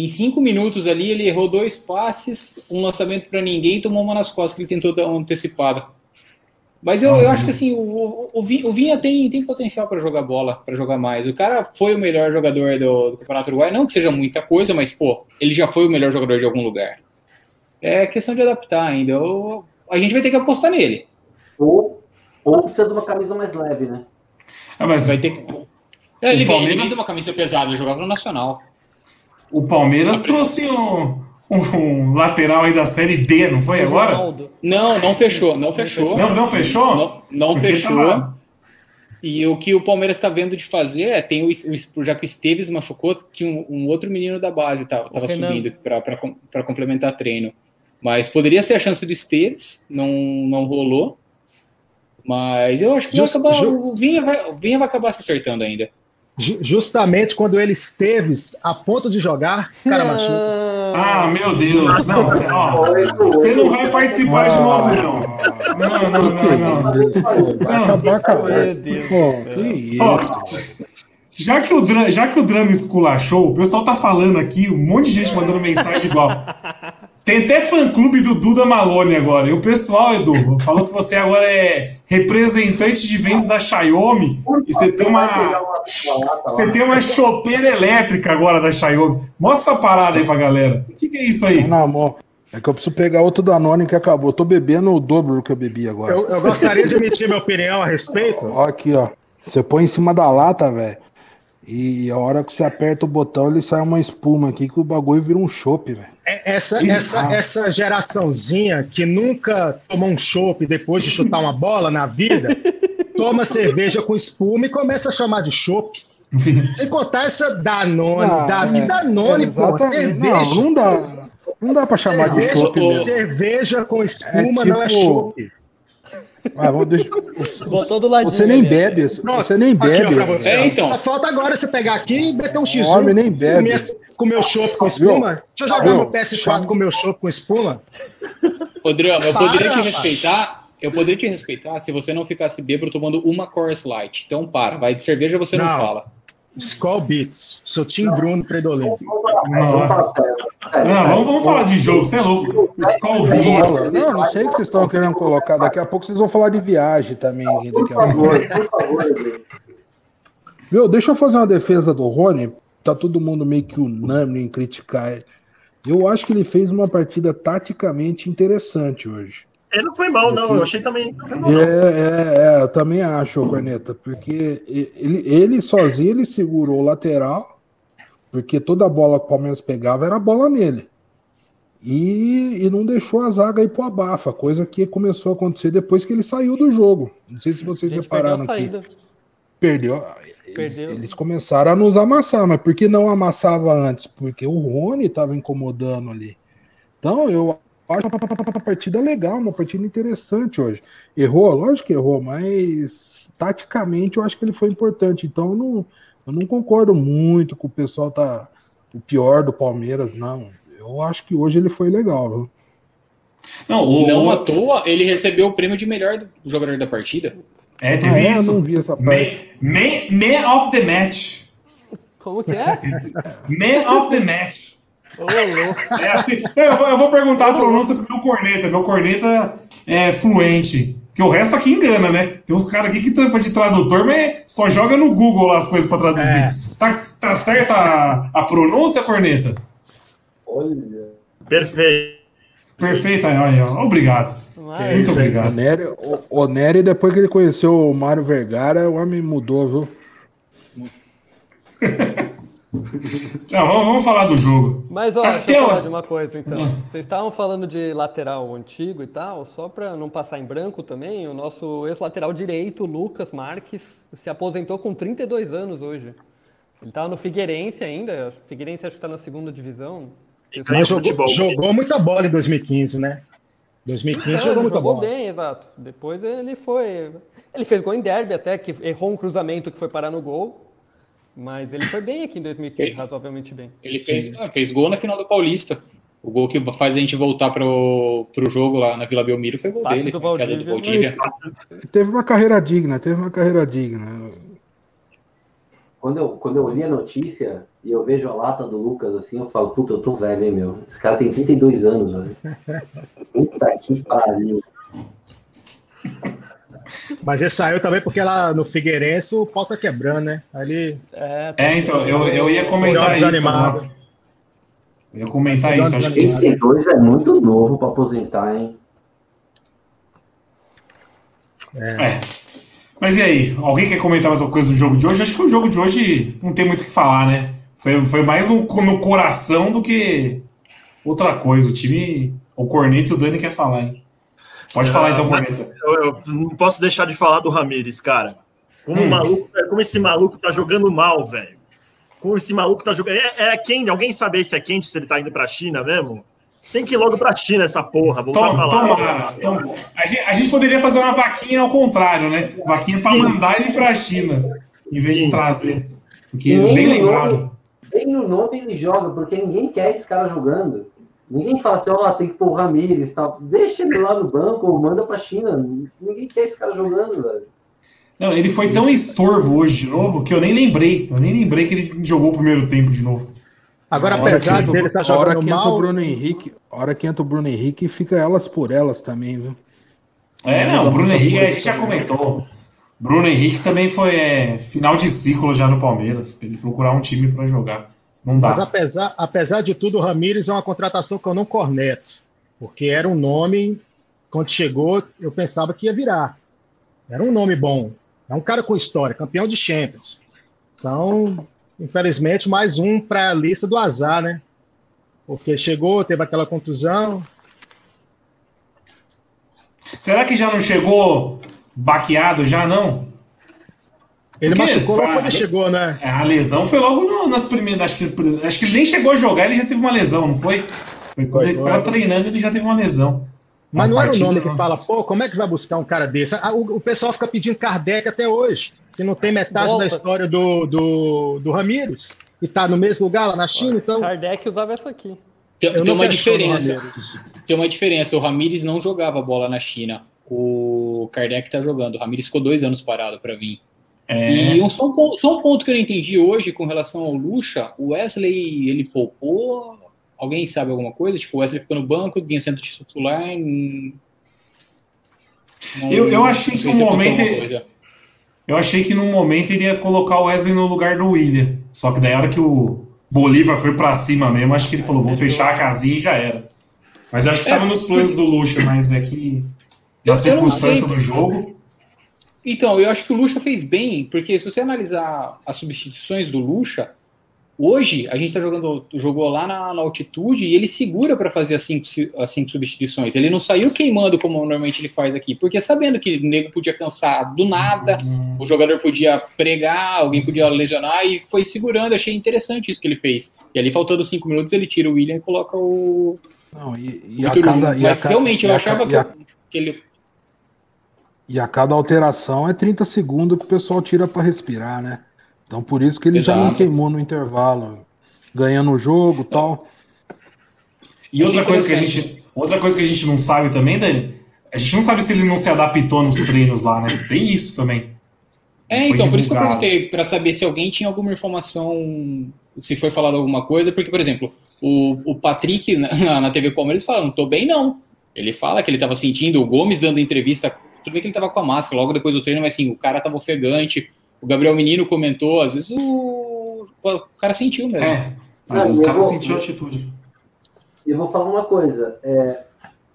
em- cinco minutos ali, ele errou dois passes, um lançamento pra ninguém e tomou uma nas costas que ele tentou dar uma antecipada. Mas eu, eu acho que assim, o, o, o Vi- o Vinha tem, tem potencial para jogar bola, para jogar mais. O cara foi o melhor jogador do, do Campeonato Uruguai, não que seja muita coisa, mas pô, ele já foi o melhor jogador de algum lugar. É questão de adaptar ainda. Eu- a gente vai ter que apostar nele. Ou, ou precisa de uma camisa mais leve, né? Ah, mas Vai ter que. É, ele, vem, ele Palmeiras- vem de uma camisa pesada, ele jogava no Nacional. O Palmeiras trouxe um, um lateral aí da série D, não foi agora? Não, não fechou, não fechou. Não, não fechou? Não, não Porque fechou. tá- E o que o Palmeiras está vendo de fazer é, tem o, já que o Esteves machucou, tinha um, um outro menino da base tava, tava Renan. subindo para complementar treino. Mas poderia ser a chance do Esteves, não, não rolou. Mas eu acho que vai Just- acabar, ju- o, Vinha vai, o Vinha vai acabar se acertando ainda. Ju- Justamente quando ele esteve a ponto de jogar, o cara machuca. Ah, meu Deus. Não, você, ó, você não vai participar de novo, não. Não, não, não, não. Vai acabar com Meu Deus Pô, Ó. Já que, o drama, já que o drama esculachou, o pessoal tá falando aqui, um monte de gente mandando mensagem igual. Tem até fã-clube do Duda Malone agora. E o pessoal, Edu, falou que você agora é representante de vendas da Xiaomi e você tem uma, você tem uma chopeira elétrica agora da Xiaomi. Mostra essa parada aí pra galera. O que, que é isso aí? Na mão. É que eu preciso pegar outro Danone que acabou. Eu tô bebendo o dobro do que eu bebi agora. Eu, eu gostaria de emitir minha opinião a respeito. Ó aqui, ó. Você põe em cima da lata, velho. E a hora que você aperta o botão, ele sai uma espuma aqui que o bagulho vira um chopp, velho. É- Essa, essa, essa geraçãozinha que nunca tomou um chopp depois de chutar uma bola na vida, toma cerveja com espuma e começa a chamar de chopp. Sem contar essa Danone, Ah, Davi é, Danone, é, pô, cerveja. Não, não dá. Não dá pra chamar de cerveja, chopp mesmo. cerveja com espuma É não é tipo- chopp. Ah, vamos deixar- Botou do ladinho. Você nem ali. bebe, Pronto, você nem aqui, ó, bebe. pra você. É, ó. então. Só falta agora você pegar aqui e meter um X1. Homem nem bebe. Comer o chopp com espuma. Deixa eu jogar Viu? meu PS4 com meu chopp com espuma. Ô, Drama, eu Para, poderia te respeitar. Eu poderia te respeitar se você não ficasse bêbado tomando uma Coors Light. Então para, vai de cerveja você não, Não. fala. Skull Beats. Sou Tim Bruno Predolin. Nossa. Não, vamos, vamos falar de jogo, você é louco. Skull Beats. Não, não sei o que vocês estão querendo colocar. Daqui a pouco vocês vão falar de viagem também. aqui Daqui a Por pouco. favor, por favor. Viu, deixa eu fazer uma defesa do Rony. Tá todo mundo meio que unânime em criticar ele. Eu acho que ele fez uma partida taticamente interessante hoje. Ele não foi mal, não. Eu achei também. Não foi mal, não. É, é, é, eu também acho, Corneta, porque ele, ele sozinho ele segurou o lateral, porque toda bola que o Palmeiras pegava era bola nele. E, e não deixou a zaga ir pro abafa, coisa que começou a acontecer depois que ele saiu do jogo. Não sei se A vocês a repararam aqui. saída. Perdeu. Eles, Perdeu. eles começaram a nos amassar, mas por que não amassava antes? Porque o Rony estava incomodando ali. Então eu acho uma partida legal, uma partida interessante hoje. Errou, lógico que errou, mas taticamente eu acho que ele foi importante. Então eu não, eu não concordo muito com o pessoal tá o pior do Palmeiras, não. Eu acho que hoje ele foi legal, viu? Não, o, Não à toa, ele recebeu o prêmio de melhor do- jogador da partida. é, Ah, teve é? Eu isso. não vi essa Man, parte. man, man of the match. Como que é? Man of the match. É assim, eu, vou, eu vou perguntar a pronúncia pro meu corneta. Meu corneta é fluente. Porque o resto aqui engana, né? Tem uns caras aqui que trampa de tradutor, mas só joga no Google lá as coisas pra traduzir. É. Tá, tá certa a, a pronúncia, corneta? Olha. Perfeito. Perfeita, aí, ó. Obrigado. Mas, Muito aí, O obrigado. Nery, o, o Nery, depois que ele conheceu o Mário Vergara, o homem mudou, viu? Não, vamos, vamos falar do jogo. mas ó, deixa eu o- falar de uma coisa então. Ah. Vocês estavam falando de lateral antigo e tal, só pra não passar em branco também, o nosso ex-lateral direito, Lucas Marques, se aposentou com 32 anos hoje. Ele tava no Figueirense ainda, Figueirense acho que tá na segunda divisão. Ganha jogou, jogou muita bola em 2015, né? 2015 Não, jogou ele muita jogou bola. bem, exato. Depois ele foi. Ele fez gol em derby até, que errou um cruzamento que foi parar no gol. Mas ele foi bem aqui em 2015, Sim. razoavelmente bem. Ele fez, ah, fez gol na final do Paulista. O gol que faz a gente voltar pro, pro jogo lá na Vila Belmiro foi gol Passe dele. do queda do Valdívia. Valdívia. Teve uma carreira digna, teve uma carreira digna. Quando eu, quando eu li a notícia e eu vejo a lata do Lucas assim, eu falo, puta, eu tô velho, hein, meu? Esse cara tem 32 anos, velho. Puta que pariu. Mas ele saiu também porque lá no Figueirense o pau tá quebrando, né? Ali É, tá É, então, eu, eu ia comentar isso. né? Eu ia comentar isso. Acho que 32 é muito novo pra aposentar, hein? É. Mas e aí? Alguém quer comentar mais alguma coisa do jogo de hoje? Acho que o jogo de hoje não tem muito o que falar, né? Foi, foi mais no, no coração do que outra coisa. O time. O Corneto e o Dani quer falar, hein? Pode falar então, Corneta. Eu, eu não posso deixar de falar do Ramires, cara. Como, Hum. maluco, como esse maluco tá jogando mal, velho. Como esse maluco tá jogando. É, é quente. Alguém sabe se é quente, se ele tá indo pra China mesmo? Tem que ir logo pra China essa porra. Voltar pra Toma, lá. tomara. toma. A, gente, a gente poderia fazer uma vaquinha ao contrário, né? Vaquinha para mandar ele para a China, em vez Sim. de trazer. Porque Nem bem lembrado. nome- Nem no nome ele joga, porque ninguém quer esse cara jogando. Ninguém fala assim, ó, tem que pôr o Ramires e tal. Deixa ele lá no banco ou manda pra China. Ninguém quer esse cara jogando, velho. Não, ele foi tão estorvo hoje de novo que eu nem lembrei. Eu nem lembrei que ele jogou o primeiro tempo de novo. Agora, apesar que- dele estar a hora jogando entra o mal, Bruno Henrique, a hora que entra o Bruno Henrique, fica elas por elas também, viu? É, Não o Bruno Henrique, a gente já também. comentou. Bruno Henrique também foi é, final de ciclo já no Palmeiras. Tem que procurar um time para jogar. Não dá. mas apesar, apesar de tudo, o Ramires é uma contratação que eu não corneto. Porque era um nome, quando chegou, eu pensava que ia virar. Era um nome bom. É um cara com história, campeão de Champions. Então, infelizmente, mais um para a lista do azar, né? Porque chegou, teve aquela contusão. Será que já não chegou baqueado já, não? Ele Porque machucou logo fa- quando ele chegou, né? É, A lesão foi logo no- nas primeiras. Acho que, acho que ele nem chegou a jogar, ele já teve uma lesão, não foi? Foi quando Foi, ele foi. estava treinando, ele já teve uma lesão. Mas Uma não era o nome que fala, pô, como é que vai buscar um cara desse? Ah, O, o pessoal fica pedindo Kardec até hoje, que não tem metade Volta. da história do, do, do Ramires, e tá no mesmo lugar lá na China, então. Kardec usava essa aqui. Tem, tem não uma diferença. Tem uma diferença. O Ramires não jogava bola na China. O Kardec tá jogando. O Ramires ficou dois anos parado para vir. É, E um, só, um ponto, só um ponto que eu não entendi hoje com relação ao Lucha, o Wesley, ele poupou? Alguém sabe alguma coisa? Tipo, o Wesley ficou no banco, vinha sendo titular. hum, não- Eu- eu achei que no momento ele- eu achei que num momento ele ia colocar o Wesley no lugar do William. Só que daí a hora que o Bolívar foi pra cima mesmo, acho que ele falou, vou fechar a casinha e já era. Mas eu acho que É, tava nos planos do Lucha, mas é que na circunstância do jogo. Então, eu acho que o Lucha fez bem, porque se você analisar as substituições do Lucha, hoje a gente tá jogando, jogou lá na, na altitude e ele segura para fazer as cinco, as cinco substituições. Ele não saiu queimando como normalmente ele faz aqui, porque sabendo que o nego podia cansar do nada, o jogador podia pregar, alguém podia lesionar e foi segurando. Achei interessante isso que ele fez. E ali, faltando cinco minutos, ele tira o William e coloca o. Não, e, e a cada, e a Mas ca- realmente eu a achava ca- que, a- que ele. E a cada alteração é 30 segundos que o pessoal tira para respirar, né? Então por isso que ele já não Exato. queimou no intervalo, ganhando o jogo e tal. E outra coisa que a gente, outra coisa que a gente não sabe também, Dani, a gente não sabe se ele não se adaptou nos treinos lá, né? Tem isso também. É, Foi então, por isso que eu perguntei, para saber se alguém tinha alguma informação, se foi falado alguma coisa, porque, por exemplo, o, o Patrick na, na TV Palmeiras fala, não tô bem não. Ele fala que ele tava sentindo, o Gomes dando entrevista, tudo bem que ele tava com a máscara logo depois do treino, mas assim, o cara tava ofegante, o Gabriel Menino comentou, às vezes o, o cara sentiu mesmo. É, mas Ah, os caras a atitude. Eu vou falar uma coisa. é,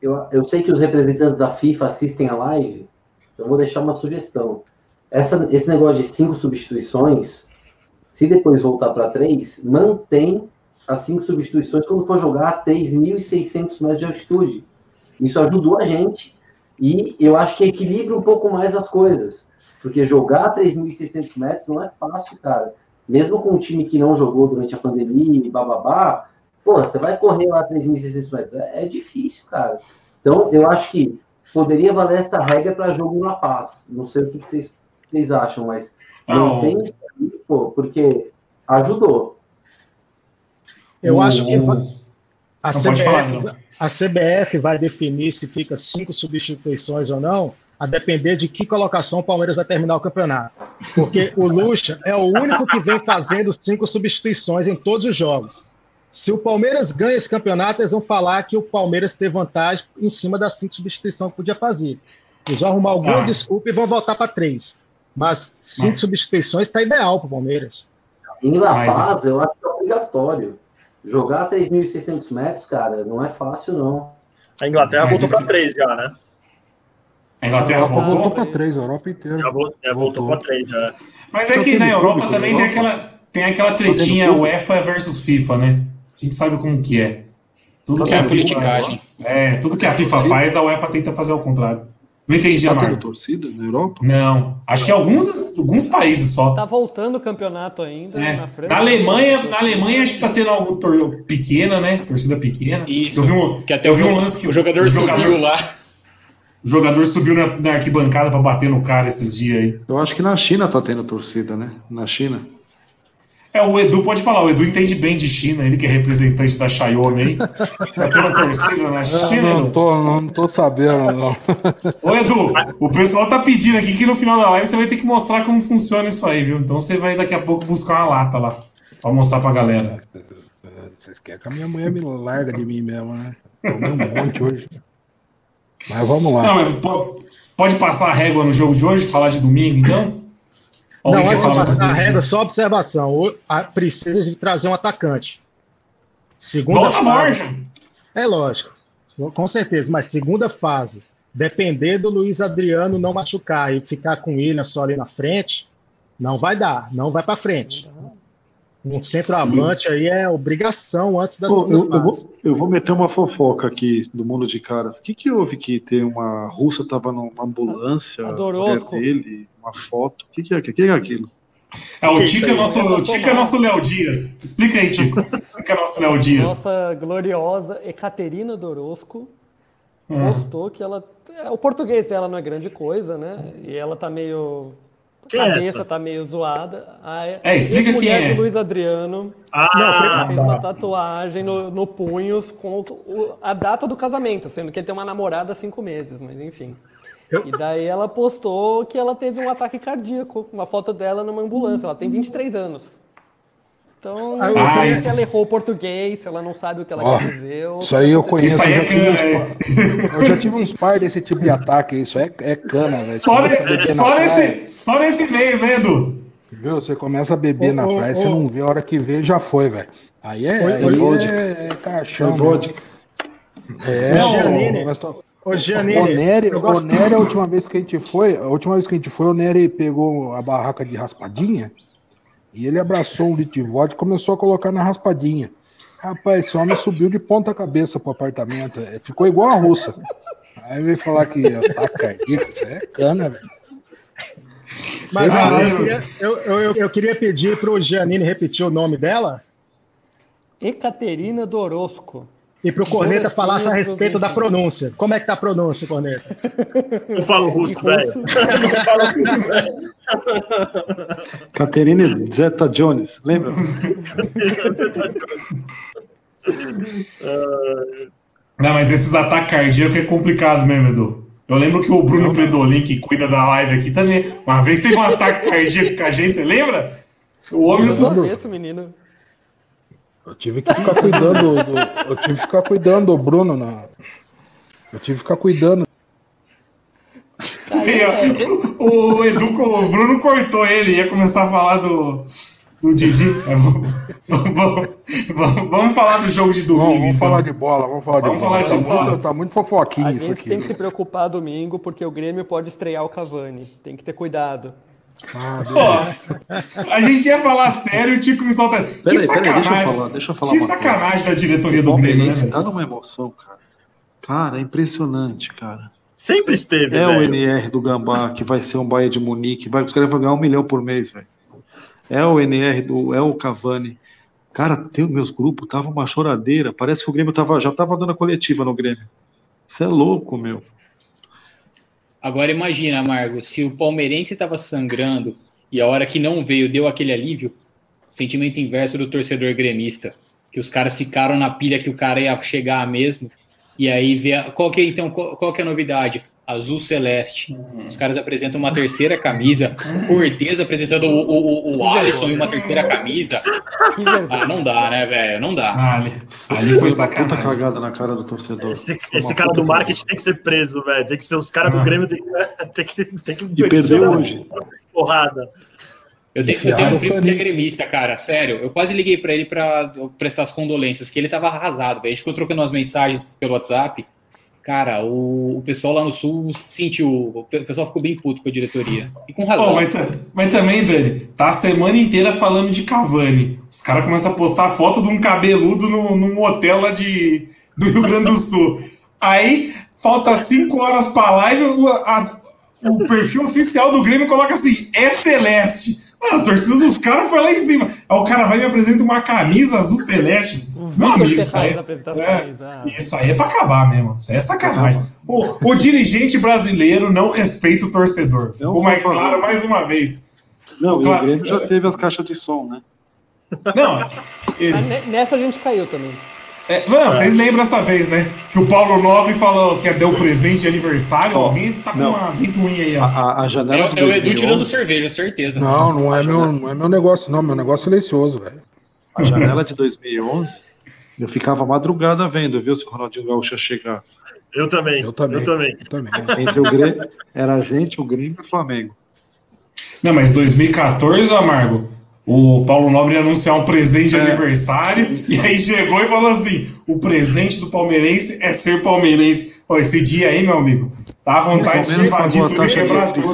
eu, eu sei que os representantes da FIFA assistem a live. Eu vou deixar uma sugestão. Essa, esse negócio de cinco substituições, se depois voltar para três, mantém as cinco substituições quando for jogar a 3.600 metros de altitude. Isso ajudou a gente. E eu acho que equilibra um pouco mais as coisas. Porque jogar a 3.600 metros não é fácil, cara. Mesmo com um time que não jogou durante a pandemia e bababá, pô, você vai correr lá 3.600 metros. É, é difícil, cara. Então, eu acho que poderia valer essa regra para jogo na paz. Não sei o que vocês, vocês acham, mas Não. mantém isso aí, pô, porque ajudou. Eu acho que a Não, pode falar, CBF, Bruno. A CBF vai definir se fica cinco substituições ou não, a depender de que colocação o Palmeiras vai terminar o campeonato. Porque o Lucha é o único que vem fazendo cinco substituições em todos os jogos. Se o Palmeiras ganha esse campeonato, eles vão falar que o Palmeiras teve vantagem em cima das cinco substituições que podia fazer. Eles vão arrumar alguma Ah. desculpa e vão voltar para três. Mas cinco Mas- substituições está ideal para o Palmeiras. Em La Mas- Paz, eu acho que é obrigatório. Jogar a 3.600 metros, cara, não é fácil, não. A Inglaterra Mas voltou esse- para três já, né? A Inglaterra Europa voltou voltou. para três, a Europa inteira. Já vol- voltou Voltou. para três já. Mas é Então que na Europa público também tem aquela, tem aquela tendo tretinha? UEFA versus FIFA, né? A gente sabe como que é. Tudo Tá que a FIFA, politicagem. é, tudo que a FIFA faz, a UEFA tenta fazer ao contrário. Não entendi, Tá tendo torcida na Europa? Não. Acho que alguns, alguns países só. Tá voltando o campeonato ainda É. na França. Na Alemanha, na Alemanha acho que tá tendo algo tor- pequena, né? Torcida pequena. Isso. Eu vi um, Que até eu vi um lance que o jogador o subiu lá. O jogador subiu na, na arquibancada pra bater no cara esses dias aí. Eu acho que na China tá tendo torcida, né? Na China. É, o Edu pode falar, o Edu entende bem de China, ele que é representante da Xiaomi aí. Tá tendo torcida na Eu China, não, Edu? tô, não tô sabendo, não. Ô Edu, o pessoal tá pedindo aqui que no final da live você vai ter que mostrar como funciona isso aí, viu? Então você vai daqui a pouco buscar uma lata lá, pra mostrar pra galera. Vocês querem que a minha mulher me larga de mim mesmo, né? Tomei um monte hoje. Mas vamos lá. Não, mas po- pode passar a régua no jogo de hoje, falar de domingo, então? Não, antes de passar a regra, só observação. Precisa de trazer um atacante. Segunda Volta fase. Borja. É lógico, com certeza, mas segunda fase, depender do Luiz Adriano não machucar e ficar com o William só ali na frente, não vai dar, não vai para frente. Um centroavante aí é obrigação antes da Pô, eu, eu vou, eu vou meter uma fofoca aqui do mundo de caras. O que, que houve que tem uma russa tava numa ambulância, A a Dorosco. mulher dele, uma foto. O que, que é, o que, que é aquilo? É, o isso é nosso, o Tica é nosso Léo Dias. Explica aí, Tico. Tica é nosso Léo Dias. Nossa gloriosa Ekaterina Dorosco Hum. postou que ela. é, O português dela não é grande coisa, né? E ela tá meio. A Quem é cabeça essa? tá meio zoada. A É, explica quem mulher é. do Luiz Adriano Ah, ela fez uma tatuagem no, no punhos com o- a data do casamento, sendo que ele tem uma namorada há cinco meses, mas enfim. E daí ela postou que ela teve um ataque cardíaco, uma foto dela numa ambulância. Ela tem 23 anos. Então, Ah, eu não sei isso- se ela errou o português, se ela não sabe o que ela Ó, quer dizer. Isso aí eu aconteceu. conheço. Isso aí eu, já é tive uns, eu já tive uns par desse tipo de ataque. Isso é, é cana, velho. Só, ne- só nesse, só nesse mês, né, Edu? Viu? Você começa a beber Ô, na ô, praia, você não vê a hora que vê, já foi, velho. Aí é, Oi, aí vodka. é, é caixão. Foi vodka. É, Não, ô, Giannini. mas tô- Ô, O gosto- Nery, a última vez que a gente foi, a última vez que a gente foi, o Nery pegou a barraca de raspadinha e ele abraçou um litro de vodka e começou a colocar na raspadinha. Rapaz, esse homem subiu de ponta cabeça pro apartamento, é, ficou igual a russa. Aí veio falar que ataque cardíaco, isso é cana, velho. Mas ah, eu, queria, eu, eu, eu- eu queria pedir para o Giannini repetir o nome dela Ekaterina Dorosco. E para o Corneta falasse a respeito da pronúncia. Como é que tá a pronúncia, Corneta? não falo russo, velho. Não falo russo, velho. Caterine Zeta Jones, lembra? Não, mas esses ataques cardíacos é complicado mesmo, Edu. Eu lembro que o Bruno Predolin, que cuida da live aqui também, uma vez teve um ataque cardíaco com a gente, você lembra? O homem Eu não esse menino. Eu tive que ficar cuidando do, eu tive que ficar cuidando do Bruno na eu tive que ficar cuidando. o Edu, o Bruno cortou ele, ia começar a falar do, do Didi. É, vamos, vamos- vamos- vamos falar do jogo de domingo. Vamos, vamos então. falar de bola, vamos falar Vamos de bola. falar de tá, bola. muito, tá muito fofoquinho A isso gente aqui. tem que se preocupar domingo, porque o Grêmio pode estrear o Cavani. Tem que ter cuidado. Ah, Pô, a gente ia falar sério, o Tico me solta. Que Peraí, peraí, sacanagem. deixa eu falar, deixa eu falar que uma coisa. sacanagem da diretoria O do Grêmio, né? Velho? tá numa emoção, cara. Cara, é impressionante, cara. Sempre esteve, É o velho. NR do Gambá, que vai ser um Bahia de Munique. Vai, os caras vão ganhar um milhão por mês, velho. É o NR do. É o Cavani. Cara, tem, meus grupos, tava uma choradeira. Parece que o Grêmio tava, já tava dando a coletiva no Grêmio. Isso é louco, meu. Agora imagina, Amargo, se o palmeirense estava sangrando e a hora que não veio deu aquele alívio, sentimento inverso do torcedor gremista, que os caras ficaram na pilha que o cara ia chegar mesmo, e aí vê qual que é, então qual, qual que é a novidade? Azul celeste. Os caras apresentam uma terceira camisa, o Cortez apresentando o, o, o- o Alisson em uma terceira camisa. Ah, não dá, né, velho? Não dá. Ah, ali, ali foi uma Puta sacanagem. cagada na cara do torcedor. Esse, esse cara do marketing tem que ser preso, velho. Tem que ser os caras do Ah. Grêmio tem que, tem que, tem que E perdeu hoje. porrada. Eu tenho, eu tenho um primo que é gremista, cara, sério. Eu quase liguei pra ele pra prestar as condolências, que ele tava arrasado, velho. A gente ficou trocando umas mensagens pelo WhatsApp. Cara, o, o pessoal lá no Sul sentiu. O pe- pessoal ficou bem puto com a diretoria. E com razão. Pô, mas, mas também, Dani, tá a semana inteira falando de Cavani. Os caras começam a postar foto de um cabeludo no, num hotel lá de, do Rio Grande do Sul. Aí, falta cinco horas pra live, o, a- o perfil oficial do Grêmio coloca assim, é Celeste. Mano, a torcida dos caras foi lá em cima. Aí o cara vai e me apresenta uma camisa azul celeste. Meu amigo, isso aí, é, camisa. Ah. isso aí é pra acabar mesmo. Isso aí é sacanagem. O, o dirigente brasileiro não respeita o torcedor. Ficou mais claro mais uma vez. Não, Claro. o Grêmio já teve as caixas de som, né? Não, ele- Nessa a gente caiu também. É, não, vocês lembram essa vez, né? Que o Paulo Nobre falou que deu presente de aniversário. Ó, Alguém tá com não. uma ventoinha aí, A, ó. a- a É, janela de é o Edu 2011, tirando cerveja, certeza. Não, não é, meu, não é meu negócio, não. Meu negócio é silencioso, velho. a janela de 2011, eu ficava madrugada vendo, viu, se o Ronaldinho Gaúcho ia chegar. Eu também. Eu também. Eu também. Eu também. Entre o Grêmio, era a gente, o Grêmio e o Flamengo. Não, mas 2014, Amargo, o Paulo Nobre ia anunciar um presente de É, aniversário sim, sim. e aí chegou e falou assim: o presente do palmeirense é ser palmeirense. Pô, esse dia aí, meu amigo, dá vontade de invadir tudo e quebrar tudo.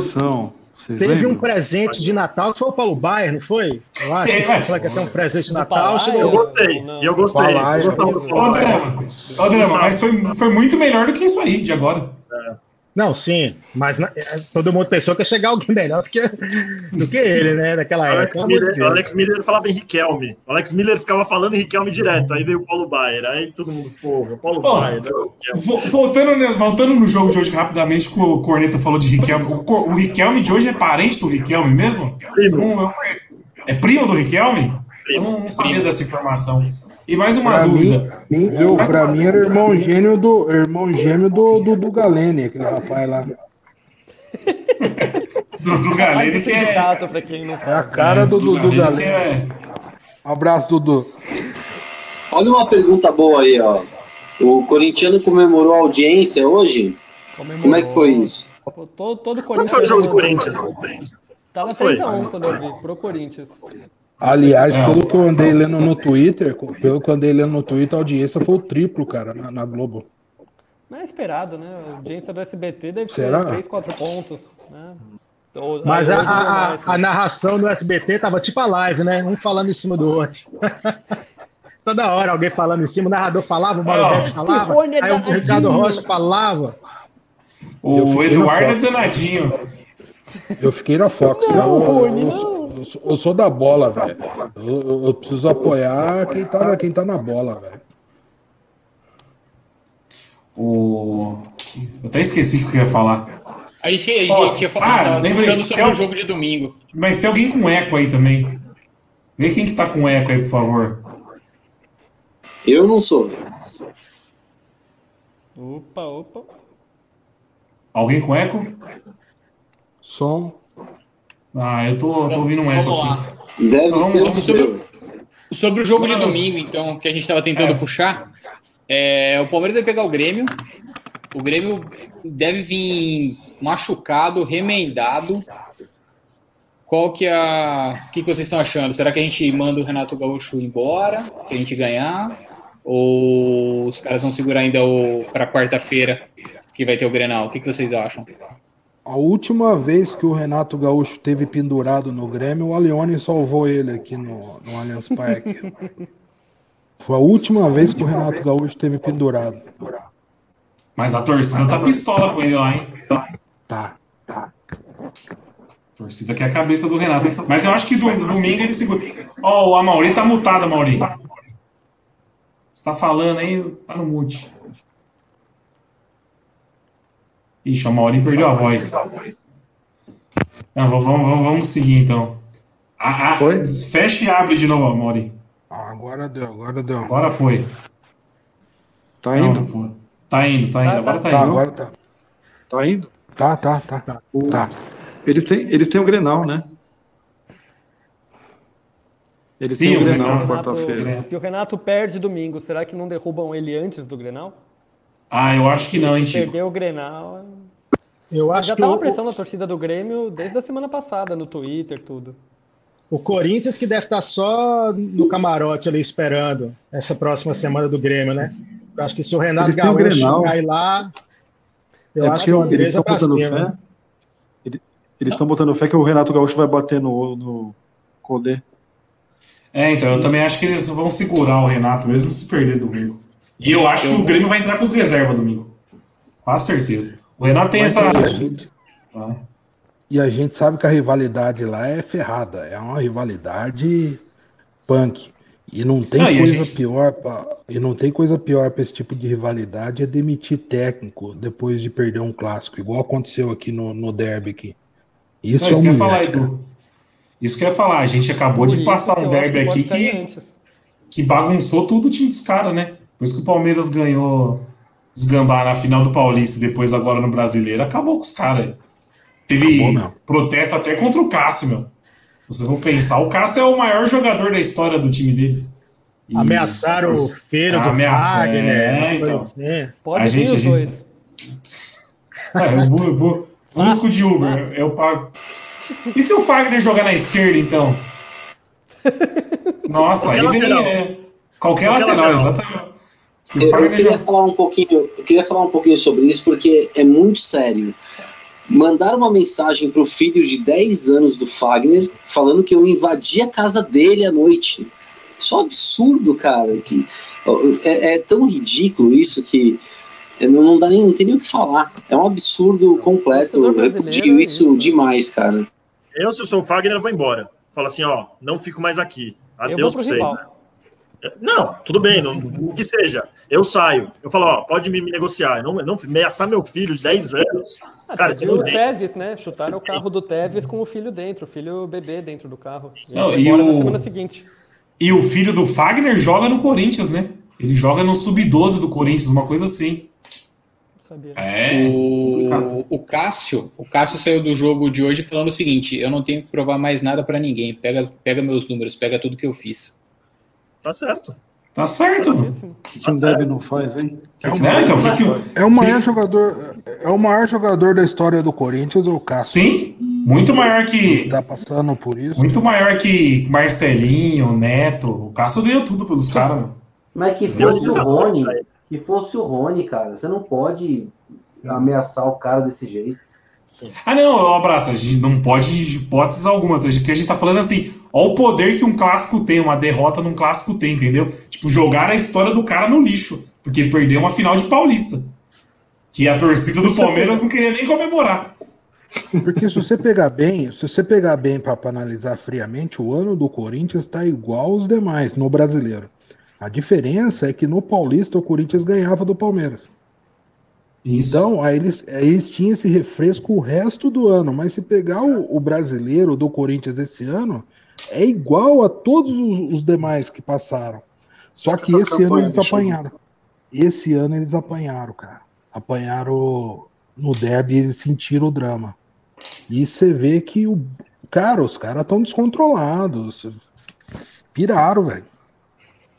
Vocês Teve um lembram? presente de Natal que foi o Paulo Baier, não foi? Eu acho que É, foi que ia ter um presente de Natal. Eu gostei. E eu gostei. Baier. Drama, mas foi, foi muito melhor do que isso aí de agora. Não, sim, mas na- é, todo mundo pensou que ia chegar alguém melhor do que, do que ele, né? Daquela Alex época. De Miller. Alex Miller falava em Riquelme. Alex Miller ficava falando em Riquelme direto. Aí veio o Paulo Baier. Aí todo mundo, porra, Paulo Baier. né, Voltando, voltando no jogo de hoje rapidamente, que o Corneta falou de Riquelme. O, o Riquelme de hoje é parente do Riquelme mesmo? Primo. É, é primo do Riquelme? Eu não, não sabia dessa informação. E mais uma Pra dúvida. mim, eu, pra mim era irmão gêmeo do irmão gêmeo do, do, do Galene, aquele rapaz lá. Rapaz Galene, que é. pra quem não É a sabe. cara do, que Galene. é- Um abraço, Dudu. Olha uma pergunta boa aí, ó. O corintiano comemorou a audiência hoje? Comemorou. Como é que foi isso? Pô, Todo, todo Quanto foi o jogo do Corinthians. Corinthians? Tava Foi. 3x1 quando eu vi, pro Corinthians. Aliás, É. pelo que eu andei lendo no Twitter, pelo que eu andei lendo no Twitter, a audiência foi o triplo, cara, na, na Globo. Mas é esperado, né? A audiência do SBT deve Será? ser 3, 4 pontos. Né? Ou- Mas aí a, a, mais, a né? narração no SBT tava tipo a live, né? Um falando em cima do outro. Toda hora alguém falando em cima, o narrador falava, o Mauro Beto falava, é aí o. Ricardo Rocha falava. O Eduardo é danadinho. Eu fiquei na Fox. Não, eu, Rony, não. Sou- eu sou- eu sou da bola, velho. Eu, eu- eu preciso apoiar quem tá, quem tá na bola, velho. O... Eu até esqueci o que eu ia falar. A gente, a gente Ó, tinha ah, falado lembrei, puxando sobre tem um- o jogo de domingo. Mas tem alguém com eco aí também. Vê quem que tá com eco aí, por favor. Eu não sou. Opa, opa. Alguém com eco? Som. Ah, eu tô, tô ouvindo um eco aqui. Deve Vamos- ser o vamos seu. Sobre o jogo de domingo, então, que a gente estava tentando É. puxar, é, o Palmeiras vai pegar o Grêmio. O Grêmio deve vir machucado, remendado. Qual que é a. O que, que vocês estão achando? Será que a gente manda o Renato Gaúcho embora se a gente ganhar? Ou os caras vão segurar ainda para quarta-feira que vai ter o Grenal? O que, que vocês acham? A última vez que o Renato Gaúcho teve pendurado no Grêmio, o Alione salvou ele aqui no, no Allianz Parque. Foi a última vez que o Renato Gaúcho teve pendurado. Mas a torcida tá pistola com ele lá, hein? Tá. A torcida que é a cabeça do Renato. Mas eu acho que do, domingo ele segura. Ó, o Amauri tá mutado, Amauri. Você tá falando aí, tá no mute. Ixi, o Amauri perdeu a voz. Não, vamos, vamos, vamos seguir então. Ah, ah, fecha e abre de novo, Amauri. Ah, agora deu, agora deu. Agora foi. Tá Não, indo? não foi. Tá indo, tá indo. Tá, Agora tá Tá, indo. agora tá. Tá indo? Tá, tá, tá. O- Tá. Eles têm, eles têm o Grenal, né? Eles Sim, têm o o Grenal na quarta-feira. se o Renato perde domingo, será que não derrubam ele antes do Grenal? Ah, eu acho que não, hein, Chico. Perdeu o Grenal. Eu acho Já que tá uma o, pressão na torcida do Grêmio desde a semana passada, no Twitter, tudo. o Corinthians que deve estar só no camarote ali esperando essa próxima semana do Grêmio, né? Eu acho que se o Renato Gaúcho cair lá, eu É acho que o eles estão pra botando cima. fé. ele- Eles estão botando fé que o Renato Gaúcho vai bater no, no Codê. É, então, eu também acho que eles vão segurar o Renato, mesmo se perder domingo. E eu acho que o Grêmio vai entrar com os reservas domingo. Com certeza. O Renato tem Mas essa. a gente- E a gente sabe que a rivalidade lá é ferrada. É uma rivalidade punk. E não tem Não, e coisa gente- pior pra, e não tem coisa pior para esse tipo de rivalidade é demitir técnico depois de perder um clássico, igual aconteceu aqui no, no derby aqui. Isso Não, é isso que eu ia falar. Edu. Isso que eu ia falar. A gente acabou Por de passar um derby aqui que, que bagunçou tudo o time dos caras, né? Por isso que o Palmeiras ganhou os gambá na final do Paulista e depois agora no Brasileiro. Acabou com os caras. Teve Acabou protesto até contra o Cássio, meu. Se vocês vão pensar, o Cássio é o maior jogador da história do time deles. E- Ameaçaram o filho do Ameaça, Fagner, é, umas então. assim. Pode A vir gente- os a gente- dois. É, eu bu- bu- busco de Uber. fácil. Eu pago. E se o Fagner jogar na esquerda, então? Nossa, aí Qualquer vem. lateral. é, qualquer, Qualquer lateral, lateral. exatamente. Se o Eu, eu queria falar um pouquinho, eu queria falar um pouquinho sobre isso porque é muito sério. Mandar uma mensagem pro filho de 10 anos do Fagner falando que eu invadi a casa dele à noite. Isso é um absurdo, cara. Que, é, é tão ridículo isso que é, não, não dá nem, não tem nem o que falar. É um absurdo completo. Eu repudio é isso demais, cara. Eu, se eu sou o Fagner, eu vou embora. Fala assim, ó, não fico mais aqui. Eu vou Adeus pro pra rival. Não, tudo bem, não, o que seja. Eu saio. Eu falo, ó, pode me, me negociar. Não, não ameaçar meu filho de 10 anos. Ah, Cara, isso o. Teves, né? Chutaram o carro do Teves com o filho dentro, o filho bebê dentro do carro. E Não, e o- na semana seguinte. E o filho do Fagner joga no Corinthians, né? Ele joga no Sub-12 do Corinthians, uma coisa assim. Sabia. É. O, o Cássio, o Cássio saiu do jogo de hoje falando o seguinte: eu não tenho que provar mais nada pra ninguém. Pega, pega meus números, pega tudo que eu fiz. Tá certo. Tá certo. O que, que um Derby não faz, hein? É o maior, Então, que que é o maior jogador, é o maior jogador da história do Corinthians, o Cássio. Sim, muito maior que. Tá passando por isso. Muito maior que Marcelinho, Neto. O Cássio ganhou tudo pelos caras. Mas que fosse o. Rony, que fosse o Rony, cara. Você não pode ameaçar o cara desse jeito. Ah, não, abraço. A gente não pode, de hipótese alguma. O que a gente tá falando assim, ó o poder que um clássico tem, uma derrota num clássico tem, entendeu? Tipo, jogar a história do cara no lixo, porque perdeu uma final de Paulista. Que a torcida do Palmeiras não queria nem comemorar. Porque se você pegar bem, se você pegar bem para analisar friamente, o ano do Corinthians está igual aos demais no brasileiro. A diferença é que no Paulista o Corinthians ganhava do Palmeiras. Isso. Então, aí eles, aí eles tinham esse refresco o resto do ano. Mas se pegar o, o brasileiro do Corinthians esse ano, é igual a todos os, os demais que passaram. Só que Essas esse ano eles apanharam. Esse ano eles apanharam, cara. Apanharam no derby e eles sentiram o drama. E você vê que o. Cara, os caras estão descontrolados. Piraram, velho.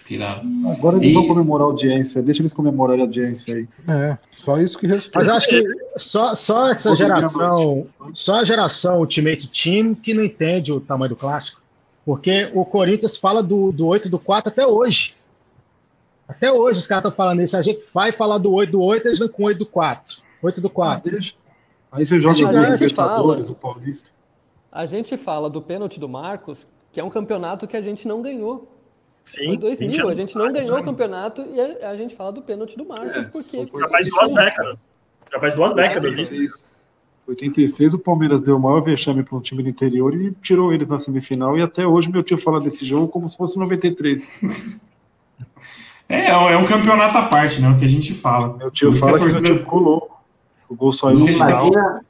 Piraram. Agora eles E- vão comemorar a audiência. Deixa eles comemorarem a audiência aí. É, só isso que restou. Mas eu acho que só, só essa geração, só a geração Ultimate Team que não entende o tamanho do clássico. Porque o Corinthians fala do, do 8 do 4 até hoje. Até hoje os caras estão falando isso. A gente vai falar do 8 do 8, eles vêm com 8 do 4. 8 do Ah, 4. deixa. Aí você joga os a dois gente Libertadores, fala. o Paulista. A gente fala do pênalti do Marcos, que é um campeonato que a gente não ganhou. Sim. Foi 2000, 20 a gente não ganhou o né? campeoto e a, a gente fala do pênalti do Marcos, É, porque Já faz duas décadas. Já faz duas décadas. isso. 86. 86, o Palmeiras deu o maior vexame para um time do interior e tirou eles na semifinal. E até hoje meu tio fala desse jogo como se fosse 93. É, é um campeonato à parte, né? O que a gente fala. Meu tio fala que a meu torcida- tio ficou louco. O gol saiu no Imagina- final. Imagina,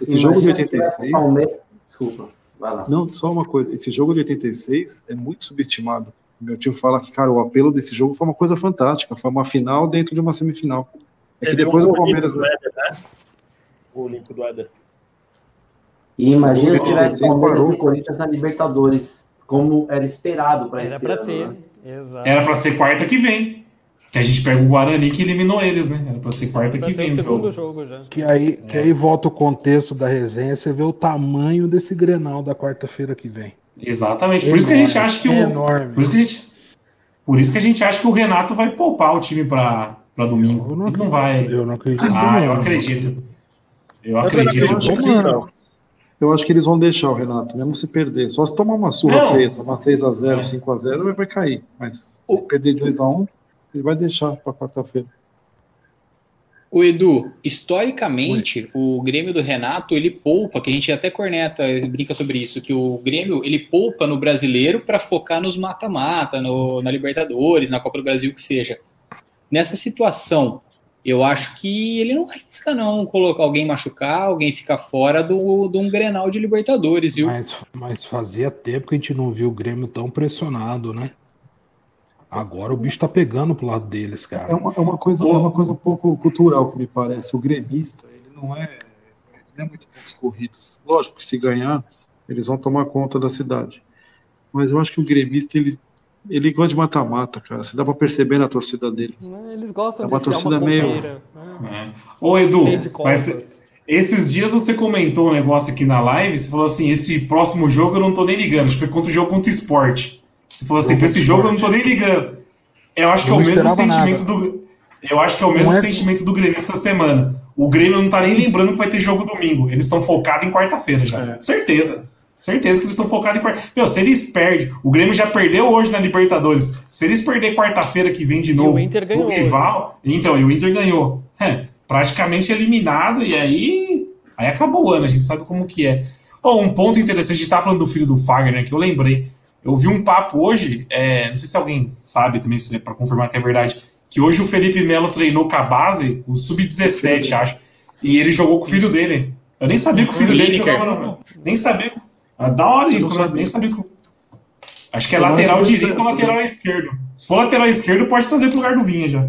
Esse jogo de imagina se tivesse 86. Palmeiras- Desculpa, vai lá. Não, só uma coisa. Esse jogo de 86 é muito subestimado. Meu tio fala que, cara, o apelo desse jogo foi uma coisa fantástica. Foi uma final dentro de uma semifinal. É que depois um o Palmeiras. né? O do Éder. E imagina se 86 tivesse parou. e Corinthians na Libertadores, como era esperado para era esse pra ano. ter. né? Exato. Era pra ser quarta que vem. Que a gente pega o Guarani que eliminou eles, né? Era pra ser quarta Vai que ser vem o segundo jogo. jogo já. Que aí, que aí volta o contexto da resenha, você vê o tamanho desse Grenal da quarta-feira que vem. Exatamente. Por isso que a gente Enorme, acha que o. Enorme. Por isso que a gente, por isso que a gente acha que o Renato vai poupar o time pra, pra domingo. Eu não Ele não vai. Eu não acredito. Ah, eu não. acredito. Eu Eu acredito. acho, que, eu acho que eles vão deixar o Renato, mesmo se perder. Só se tomar uma surra Não. feia, tomar 6x0, É. 5x0, vai cair. Mas se perder 2x1, Ele vai deixar para quarta-feira. O Edu, historicamente, o Grêmio do Renato, ele poupa, que a gente até corneta, brinca sobre isso, que o Grêmio, ele poupa no brasileiro para focar nos mata-mata, no, na Libertadores, na Copa do Brasil, que seja. Nessa situação, eu acho que ele não arrisca não colocar alguém machucar, alguém ficar fora do, de um Grenal de Libertadores, viu? Mas, mas fazia tempo que a gente não viu o Grêmio tão pressionado, né? Agora o bicho tá pegando pro lado deles, cara. É uma, é uma coisa, é uma coisa um pouco cultural, que me parece. O gremista, ele não é, ele não é muito pontos corridos. Lógico que se ganhar, eles vão tomar conta da cidade. Mas eu acho que o gremista, ele, ele gosta de mata-mata, cara. Você dá pra perceber na torcida deles. Eles gostam É uma de torcida uma meio- né? É. Ô, Edu, mas esses dias você comentou um negócio aqui na live, você falou assim, esse próximo jogo eu não tô nem ligando, acho que foi contra o jogo contra o esporte. Você falou assim, pra esse jogo eu não tô nem ligando. Eu acho que Eu é o mesmo sentimento nada. do. Eu acho que é o mesmo é- sentimento do Grêmio essa semana. O Grêmio não tá nem lembrando que vai ter jogo domingo. Eles estão focados em quarta-feira já. É. Certeza. Certeza que eles estão focados em quarta. Meu, se eles perdem. O Grêmio já perdeu hoje na Libertadores. Se eles perder quarta-feira que vem de novo. o Inter ganhou O rival. Então, e o Inter ganhou. É, praticamente eliminado. E aí. Aí acabou o ano. A gente sabe como que é. Ó, um ponto interessante. A gente tá falando do filho do Fagner, que eu lembrei. Eu vi um papo hoje. é, não sei se alguém sabe também, se é pra confirmar que é verdade. Que hoje o Felipe Melo treinou com a base, o Sub-17, acho. E ele jogou com o filho dele. Eu nem sabia que o filho dele jogava. No... Nem sabia. que- Ah, da hora isso, né? sabia. Nem sabia que. Acho que é Eu lateral direito ou certo, lateral esquerdo. Se for lateral esquerdo, pode trazer pro lugar do Vinha já.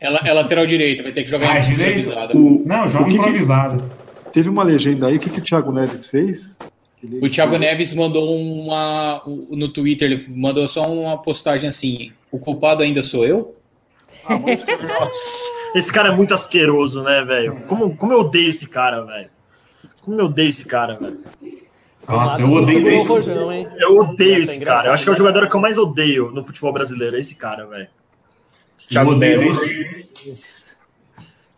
Ela é lateral direito, vai ter que jogar Ah, direito? improvisada. O, Não, o joga improvisado. teve uma legenda aí, o que, que o Thiago Neves fez? Ele- O Thiago Neves mandou uma. No Twitter, ele mandou só uma postagem assim: o culpado ainda sou eu? Ah, mas, Nossa, esse cara é muito asqueroso, né, velho? Como, como eu odeio esse cara, velho. Como eu odeio esse cara, velho. Nossa, eu odeio rojão, hein? Eu odeio esse cara. Eu acho que é o jogador que eu mais odeio no futebol brasileiro. É esse cara, velho. Esse Eu Thiago odeio desde.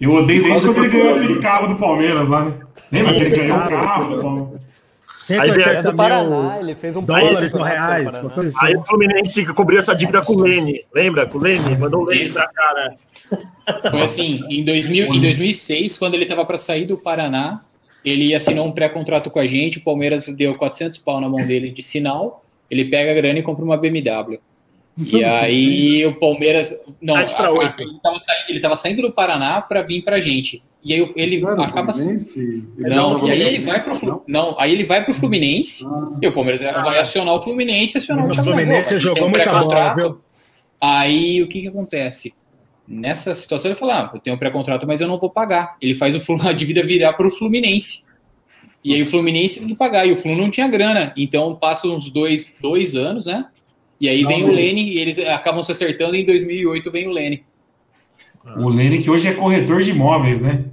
Eu odeio desde quando ele ganhou aquele cabo do Palmeiras lá, né? Lembra que ele ganhou o cabo do Palmeiras? 180 É do mil Paraná, ele fez um dólares no reais, assim. Aí o Fluminense cobriu essa dívida com o Lene. Lembra? Com o Lene? Mandou o Lene pra né? Foi assim: em, 2000, em 2006, quando ele estava para sair do Paraná, ele assinou um pré-contrato com a gente. O Palmeiras deu 400 pau na mão dele de sinal. Ele pega a grana e compra uma BMW. E aí o Palmeiras. Não, pra a- a- ele estava saindo, ele tava saindo do Paraná para vir para a gente. E aí ele Não acaba. Fluminense? Ele Não, e aí ele vai pro Fluminense, Flu- não, aí ele vai pro Fluminense Ah, e o Palmeiras vai acionar o Fluminense e acionar o Fluminense jogou um muita bola, pré-contrato. viu? Aí o que que acontece? Nessa situação ele fala, ah, eu tenho um pré-contrato, mas eu não vou pagar. Ele faz o Flu- a dívida virar para o Fluminense. E aí o Fluminense tem que pagar, e o Flu não tinha grana. Então passa uns dois, dois anos, né? E aí vem o Lene, e eles acabam se acertando, e em 2008 vem o Lene. O Lene, que hoje é corretor de imóveis, né?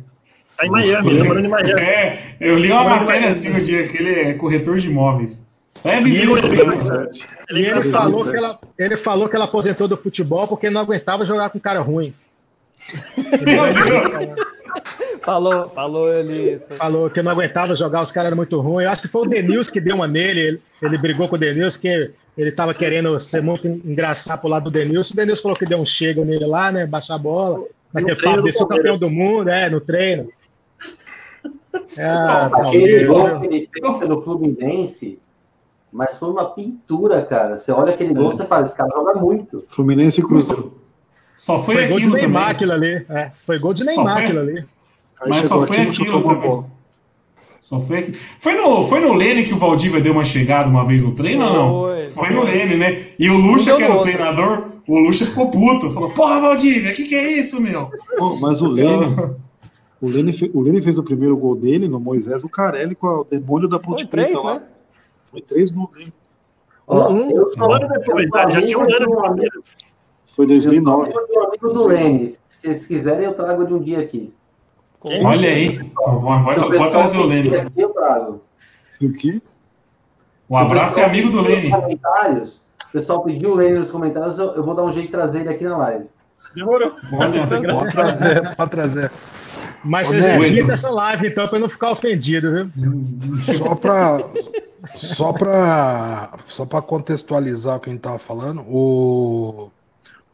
Tá em Miami, ele tá morando em Miami. É, eu li uma matéria assim um dia que ele é corretor de imóveis. É visível. ele- ele falou, que ela, ele falou que ela aposentou do futebol porque não aguentava jogar com cara ruim. Falou, falou ele. Falou que não aguentava jogar, os caras eram muito ruins. Eu acho que foi o Denilson que deu uma nele. Ele, ele brigou com o Denilson, que ele estava querendo ser muito engraçado pro lado do Denilson. O Denilson falou que deu um chega nele lá, né? Baixar a bola. Naquele papo do desse, o campeão do mundo, é, no treino. É, Aquele Palmeiras, gol que ele fez pelo Fluminense, mas foi uma pintura, cara. Você olha aquele gol, você fala, esse cara joga muito. Fluminense e Cruzeiro. Só foi, Foi gol de aquilo Neymar também. aquilo ali. É, foi gol de Neymar foi? aquilo ali. Aí Mas só foi aqui aquilo também. Só foi aqui. Foi no, foi no Lene que o Valdívia deu uma chegada uma vez no treino ou não? Foi. Foi no Lene, né? E o Lucha, que era o outro. treinador, o Lucha ficou puto. Falou, porra, Valdívia, o que, que é isso, meu? Pô, mas o Lene, o, Lene fe- o Lene fez o primeiro gol dele no Moisés, o Carelli com o demônio da Ponte Foi três, Preta lá. Foi três gols dele. Ó, Um- eu sou- um ano depois, eu tá? Já sou tinha um amigo ano amigo- Palmeiras. Foi Eu 2009. sou um amigo do Lene. Se eles quiserem, eu trago de um dia aqui. Quem? Olha aí. Pode, trazer o. Aqui, eu trago. O quê? Um abraço e amigo do nos Comentários, o pessoal pediu o Lene nos comentários, eu, eu vou dar um jeito de trazer ele aqui na live. Demorou. Olha, Pode trazer, pode trazer. Mas vocês editam essa live, então, para não ficar ofendido, viu? Só para só para só para contextualizar o que a gente tava falando, o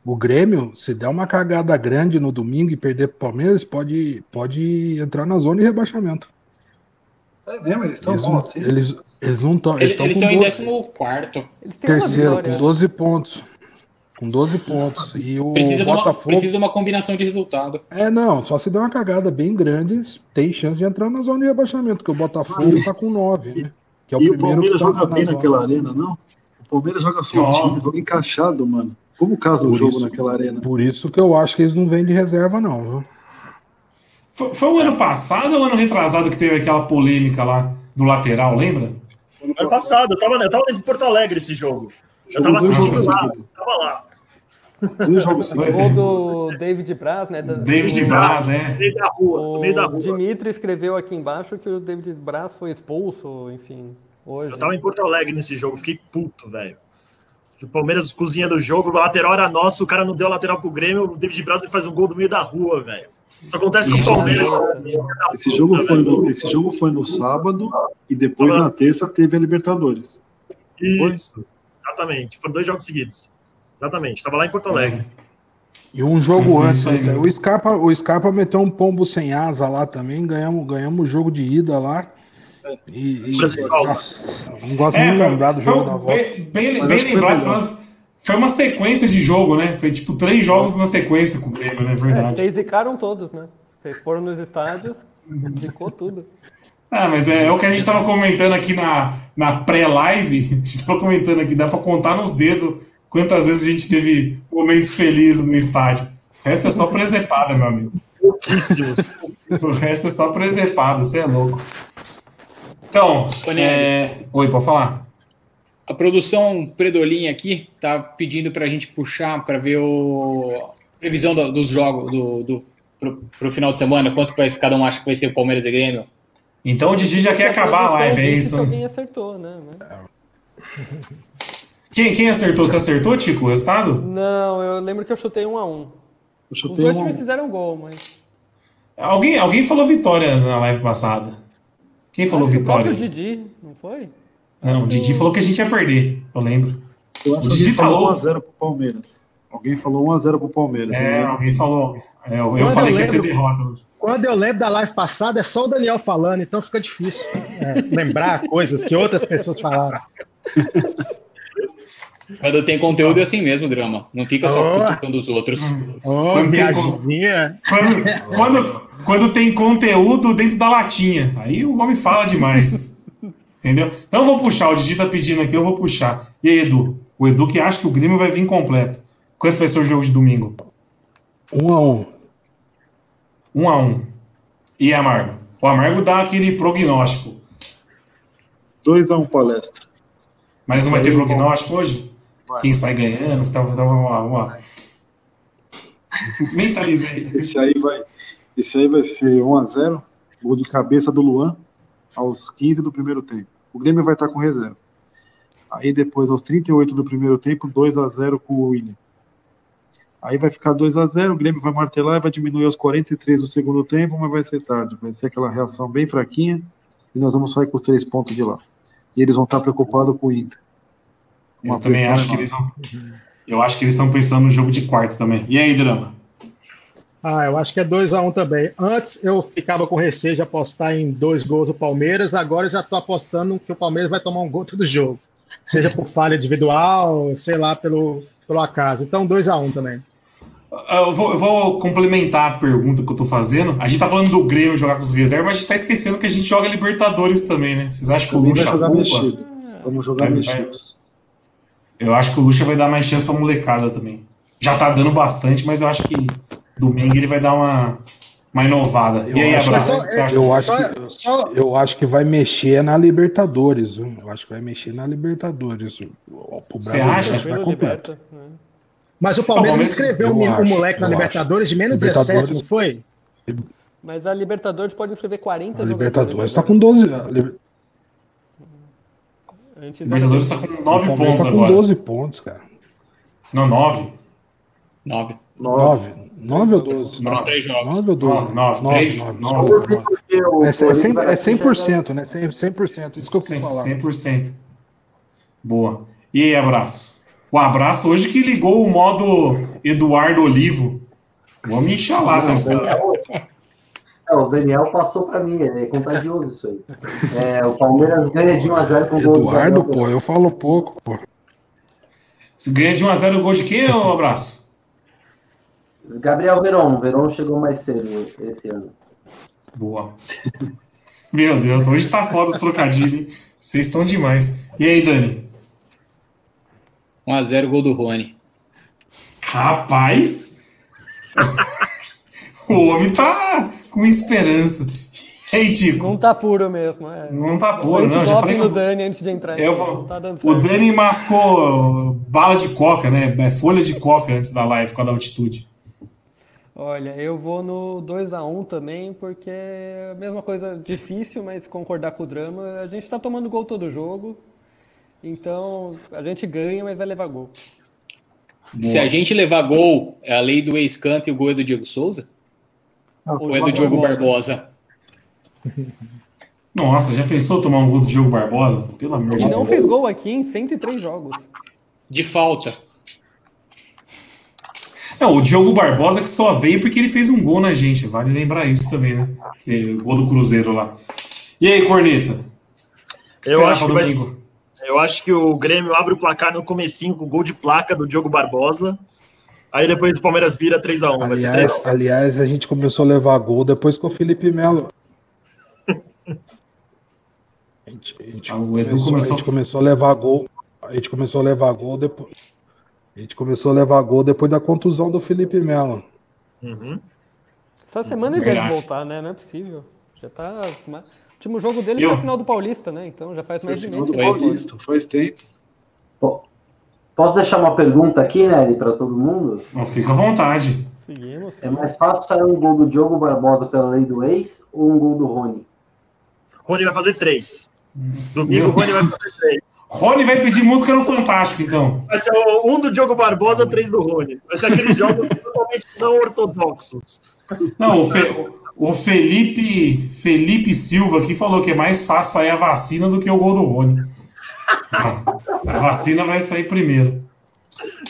o Grêmio, se der uma cagada grande no domingo e perder pro Palmeiras, pode, pode entrar na zona de rebaixamento. É mesmo, eles estão bons assim. eles, eles não estão. Eles Eles eles estão em 12, 14. Eles têm uma terceiro, com acho. 12 pontos. Com 12 pontos. E o Precisa de, uma, Botafogo. precisa de uma combinação de resultado. É, não, só se der uma cagada bem grande, tem chance de entrar na zona de rebaixamento, porque o Botafogo tá com 9, né? Que é o E o Palmeiras joga na bem zona. naquela arena, não? O Palmeiras joga soltinho, joga encaixado, mano. Como casa o jogo isso. naquela arena? Por isso que eu acho que eles não vêm de reserva, não, viu? Foi, foi o ano passado ou o ano retrasado que teve aquela polêmica lá do lateral, lembra? Ano passado, eu tava, eu tava em Porto Alegre esse jogo. Eu tava assistindo lá, tava lá. Dois jogos O seguidos. gol do David Braz, né? da- David do- Braz, No é. meio da rua, no O meio da rua. Dimitri escreveu aqui embaixo que o David Braz foi expulso, enfim, hoje. Eu tava em Porto Alegre nesse jogo, fiquei puto, velho. O Palmeiras cozinha do jogo, o lateral era nosso, o cara não deu lateral pro Grêmio, o David Braz me faz um gol do meio da rua, velho. Isso acontece com o Palmeiras. Esse jogo, foi no, esse jogo foi no sábado e depois na terça teve a Libertadores. Isso, exatamente. Foram dois jogos seguidos. Exatamente, tava lá em Porto Alegre. E um jogo Foi antes, né? o Scarpa, o Scarpa meteu um pombo sem asa lá também, ganhamos, ganhamos o jogo de ida lá. E, e- nossa, não gosto É, nem de lembrar do jogo da volta. Bem, bem, bem lembrado. Foi uma, foi uma sequência de jogo, né? Foi tipo três jogos na sequência com o Grêmio, né? É, Verdade. vocês zicaram todos, né? Vocês foram nos estádios, zicou tudo. Ah, mas é, é o que a gente tava comentando aqui na, na pré-live. A gente tava comentando aqui, dá pra contar nos dedos quantas vezes a gente teve momentos felizes no estádio. O resto é só presepada, meu amigo. Pouquíssimos. O resto é só presepada, você é louco. Então, é... oi, pode falar. A produção Predolin aqui tá pedindo pra gente puxar pra ver o previsão do- dos jogos do, do, pro, pro final de semana, quanto vai, cada um acha que vai ser o Palmeiras e Grêmio. Então o Didi já quer acabar a live, é isso? Alguém acertou, né? Quem, quem acertou? Você acertou, Tico, o resultado? Não, eu lembro que eu chutei um a um. Eu Os dois um. times fizeram gol, mas. Alguém, alguém falou vitória na live passada. Quem falou Acho que o vitória? Didi, não foi? Não, o Didi falou que a gente ia perder, eu lembro. Eu acho O Didi falou falou. 1x0 pro Palmeiras. Alguém falou 1x0 pro Palmeiras. É, lembro. alguém falou. É, eu eu falei eu que ia ser lembro- derrota. Quando eu lembro da live passada, é só o Daniel falando, então fica difícil é, lembrar coisas que outras pessoas falaram. Quando tem conteúdo é assim mesmo, drama. Não fica só Oh. cutucando os outros. Ô, Quando tem. Quando, quando, quando tem conteúdo dentro da latinha, aí o homem fala demais. Entendeu? Então eu vou puxar, o Didi tá pedindo aqui, eu vou puxar. E aí, Edu? O Edu que acha que o Grêmio vai vir completo. Quanto vai ser o jogo de domingo? Um a um. Um a um. E Amargo? O Amargo dá aquele prognóstico. 2x1 palestra. Mas não vai ter prognóstico hoje? Vai. Quem sai ganhando? Então, então vamos lá, vamos lá. Mentalizei. Esse aí vai, esse aí vai ser 1x0. Gol de cabeça do Luan aos 15 do primeiro tempo. O Grêmio vai estar com reserva. Aí depois, aos 38 do primeiro tempo, 2x0 com o William. Aí vai ficar 2x0, o Grêmio vai martelar e vai diminuir aos 43 do segundo tempo, mas vai ser tarde. Vai ser aquela reação bem fraquinha e nós vamos sair com os três pontos de lá. E eles vão estar preocupados com o Inter. Eu também acho que eles vão. Eu acho que eles estão pensando no jogo de quarto também. E aí, Drama? Ah, eu acho que é 2x1 também. Antes eu ficava com receio de apostar em dois gols do Palmeiras, agora eu já tô apostando que o Palmeiras vai tomar um gol todo jogo. Seja por falha individual, sei lá, pelo, pelo acaso. Então 2x1 também. Ah, Eu vou, eu vou complementar a pergunta que eu tô fazendo. A gente tá falando do Grêmio jogar com os reservas, mas a gente tá esquecendo que a gente joga Libertadores também, né? Vocês acham que o Lucha jogar culpa? mexido. Vamos jogar mexidos. Eu acho que o Lucha vai dar mais chance pra molecada também. Já tá dando bastante, mas eu acho que domingo ele vai dar uma, uma inovada. Eu e aí, acho- Abraço, o? Eu acho, que, eu acho que vai mexer na Libertadores. viu? Eu acho que vai mexer na Libertadores. O, o Você acha? vai completo. Liberta, né? mas o Palmeiras Palmeiras- inscreveu eu um, um acho, moleque na Libertadores de menos Libertadores- 17, não foi? Mas a Libertadores pode escrever 40 A jogadores Libertadores tá agora. com 12. a Liber- Antes Libertadores tá com o 9 Palmeiras pontos tá com agora. 12 pontos, cara. Não, 9. Nove. 9. 9 ou 12? Foram três jogos. 9 ou 12? Nove, nove, três, nove. desculpa, nove. Porque o É, é, 100, Corinthians é vai 100%, né? 100%, 100%. Isso que eu quis 100%, falar. 100%. Boa. E aí, abraço? O abraço hoje que ligou o modo Eduardo Olivo. Vamos Não, tá? É, o Daniel passou pra mim, é contagioso isso aí. É, o Palmeiras ganha de 1x0 com o gol do Eduardo, pô, eu falo pouco, pô. Você ganha de 1x0 o gol de quem, ô abraço? Gabriel Veron, o Veron chegou mais cedo esse ano. Boa. Meu Deus, hoje tá foda os trocadilhos, hein? Vocês estão demais. E aí, Dani? 1x0 gol do Rony. Rapaz! o homem tá com esperança. E aí, Tico? Não tá puro mesmo. É. Não tá puro, não. Já falei no que Dani antes de entrar. eu então, vou- tá dando o. Dani mascou bala de coca, né? É, Folha de coca antes da live com a da altitude. Olha, eu vou no 2x1 também, porque é a mesma coisa difícil, mas concordar com o drama. A gente tá tomando gol todo jogo. Então, a gente ganha, mas vai levar gol. Se a gente levar gol, é a lei do ex-canto e o gol é do Diego Souza? Ou é do Diogo Barbosa? Nossa, já pensou tomar um gol do Diogo Barbosa? Pelo amor de Ele não Deus. fez gol aqui em 103 jogos. De falta. Não, o Diogo Barbosa que só veio porque ele fez um gol na gente. Vale lembrar isso também, né? Que- O gol do Cruzeiro lá. E aí, Corneta? Eu acho vai-? Eu acho que o Grêmio abre o placar no comecinho com o gol de placa do Diogo Barbosa. Aí depois o Palmeiras vira 3x1. Vai ser Aliás, 3x1. aliás, a gente começou a levar gol depois com o Felipe Melo. A gente, a gente Ah, o começou, começou- a gente começou a levar gol. A gente começou a levar gol depois. A gente começou a levar gol depois da contusão do Felipe Melo. Uhum. Essa semana ele deve voltar, né? Não é possível. Já tá. O último jogo dele Eu- foi a final do Paulista, né? Então já faz mais de mês fora. Paulista, faz tempo. Po- Posso deixar uma pergunta aqui, Nery, para todo mundo? Não, fica à vontade. Seguimos. É mais fácil sair um gol do Diogo Barbosa pela lei do ex ou um gol do Rony? Rony vai fazer 3. Domingo o Rony vai fazer 3. Rony vai pedir música no Fantástico, então. Vai ser o- um do Diogo Barbosa, três do Rony. Vai ser aqueles jogos totalmente não ortodoxos. Não, o, Fe- o Felipe, Felipe Silva aqui falou que é mais fácil sair a vacina do que o gol do Rony. Não, a vacina vai sair primeiro.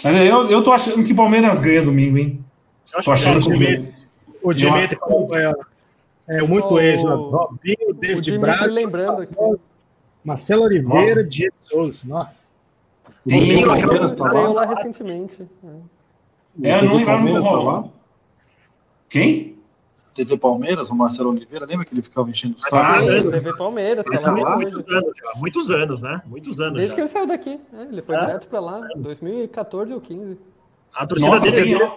Mas eu, eu tô achando que o Palmeiras ganha domingo, hein? Eu acho Tô achando que que O Dimitri acompanha. É muito O- ex? Robinho, David Braz, lembrando aqui. Marcelo Oliveira, Diego Souza. Nossa. Tem o Palmeiras tá lá. lá recentemente. É, eu não lembrava Palmeiras do tá Rola. lá. Quem? TV Palmeiras, o Marcelo Oliveira, lembra que ele ficava enchendo o saco? Ah, é. TV Palmeiras, Mas tá lá muitos anos, já. Muitos anos, né? Muitos anos. Desde já. que ele saiu daqui. É, ele foi É. direto pra lá, 2014 ou 15. A torcida Nossa, dele tem- A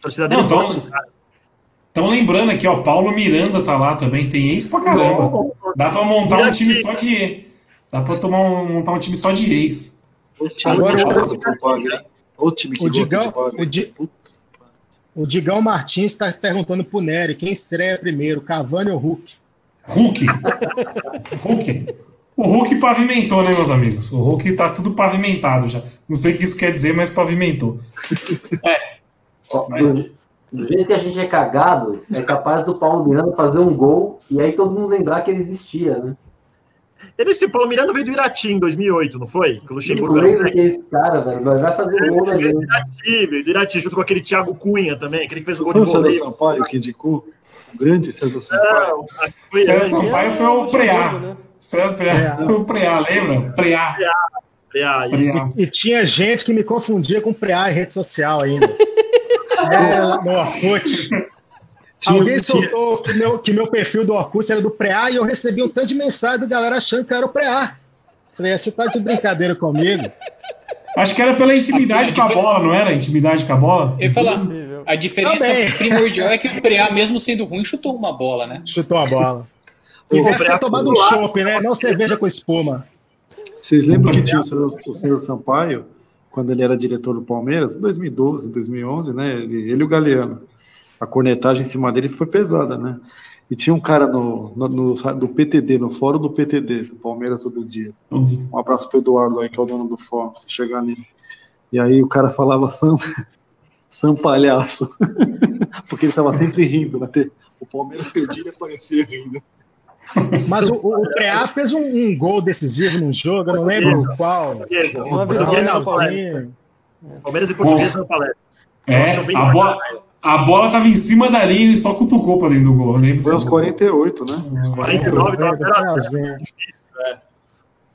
torcida Não, dele então- gosta do cara. Estão lembrando aqui, ó, Paulo Miranda tá lá também, tem ex pra caramba. Dá pra montar um time só de. Dá pra tomar um- montar um time só de ex. O time Agora, que o- gosta de paga, hein? O time que O gosta Digão, de paga. o, Di, o Digão Martins está perguntando pro Nery quem estreia primeiro, Cavani ou Hulk? Hulk. Hulk. O Hulk pavimentou, né, meus amigos? O Hulk tá tudo pavimentado já. Não sei o que isso quer dizer, mas pavimentou. Ó, Vai. do, do jeito que a gente é cagado, é capaz do Paulo Miranda fazer um gol e aí todo mundo lembrar que ele existia, né? Ele, esse Paulo Miranda veio do Irati em 2008, não foi? Que o Não Luxemburgo era lembra que é esse cara, velho, mas vai fazer um Veio do. Irati, veio do Irati, junto com aquele Thiago Cunha também, aquele que fez o gol de o César. Sampaio que indicou? O grande César Sampaio. Foi César. Sampaio foi o Preá. César Preá. Foi o Preá, lembra? Preá. Ah, isso. Preá. E tinha gente que me confundia com Preá em rede social ainda. é, no Orkut. Tinha- Alguém tinha- soltou que meu, que meu perfil do Orkut era do Preá e eu recebi um tanto de mensagem do galera achando que eu era o Preá. Falei, você tá de brincadeira comigo? Acho que era pela intimidade com a bola, não era? Intimidade com a bola? Eu ia falar, a diferença Também. primordial é que o Preá, mesmo sendo ruim, chutou uma bola, né? Chutou a bola. O E deve ter tomado um chopp, né? Não cerveja com espuma. Vocês lembram que tinha o César Sampaio, quando ele era diretor do Palmeiras, em 2012, 2011, né? Ele, ele e o Galeano. A cornetagem em cima dele foi pesada, né? E tinha um cara no, no, no- do PTD, no fórum do PTD, do Palmeiras todo dia. Um abraço pro Eduardo aí, que é o dono do fórum, se chegar nele. E aí o cara falava Sam, Sam palhaço. Porque ele tava sempre rindo. Né? O Palmeiras perdia e aparecia rindo. Mas o, o, o Preá fez um, um gol decisivo num jogo, eu não lembro qual. Portuguesa. Uma vitória. Palmeiras e Portuguesa na palestra. É, a bola, a bola tava em cima da linha e só cutucou pra dentro do gol. lembro Foi aos disso. 48, né? 49 tava zero a zero. Finalzinho.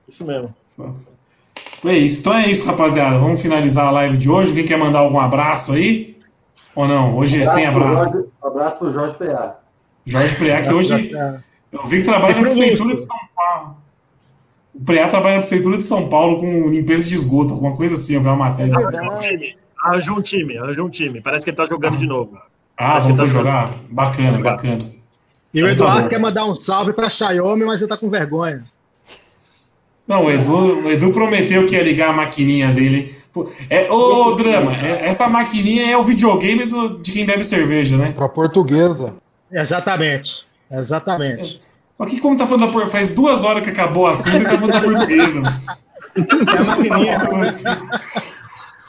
Isso mesmo. Foi isso. Então é isso, rapaziada. Vamos finalizar a live de hoje. Quem quer mandar algum abraço aí? Ou não? Hoje é sem abraço. Jorge, abraço pro Jorge Preá. Jorge Preá, que hoje. Eu vi que trabalha na E Prefeitura de São Paulo. O Preá trabalha na Prefeitura de São Paulo com limpeza de esgoto, alguma coisa assim. Eu vi uma matéria. Time. Arranjou um time, arranjou um time. Parece que ele tá jogando de novo. Ah, Parece vamos tá jogar? Bacana, bacana. E o tá Eduardo quer mandar um salve pra Xiaomi, mas ele tá com vergonha. Não, o Edu, o Edu prometeu que ia ligar a maquininha dele. Pô, É, ô, Drama, é- essa maquininha é o videogame do- de quem bebe cerveja, né? Pra portuguesa. Exatamente. Exatamente. Aqui como tá falando da por... Faz duas horas que acabou o assunto e tá falando da portuguesa. mano. Isso é a maquininha.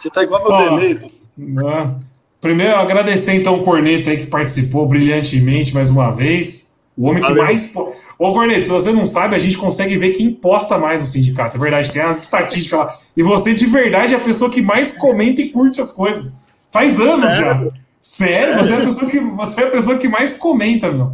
Você tá igual meu delay. Ah, Primeiro, agradecer então o Corneta aí que participou brilhantemente mais uma vez. O homem que Valeu. mais. po- Ô, Corneta, se você não sabe, a gente consegue ver quem posta mais no sindicato. É verdade, tem as estatísticas lá. E você, de verdade, é a pessoa que mais comenta e curte as coisas. Faz anos Sério? já. Sério, Você, é a pessoa que, você é a pessoa que mais comenta, meu.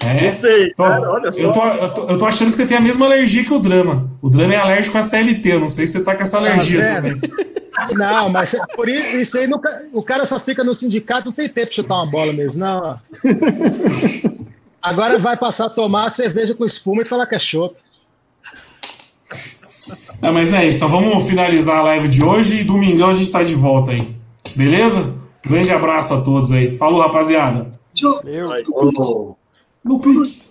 É. Vocês, Tô- cara, olha só. eu, tô, eu, tô, eu tô achando que você tem a mesma alergia que o Drama. O Drama é alérgico a CLT. Eu não sei se você tá com essa alergia vendo? também. Não, mas é por isso, isso aí nunca, o cara só fica no sindicato, não tem tempo de chutar uma bola mesmo, não. Agora vai passar a tomar cerveja com espuma e falar que é chopp. Não, mas é isso. Então vamos finalizar a live de hoje e domingão a gente tá de volta aí. Beleza? Grande abraço a todos aí. Falou, rapaziada. Eu. Mas- Ô, No pique.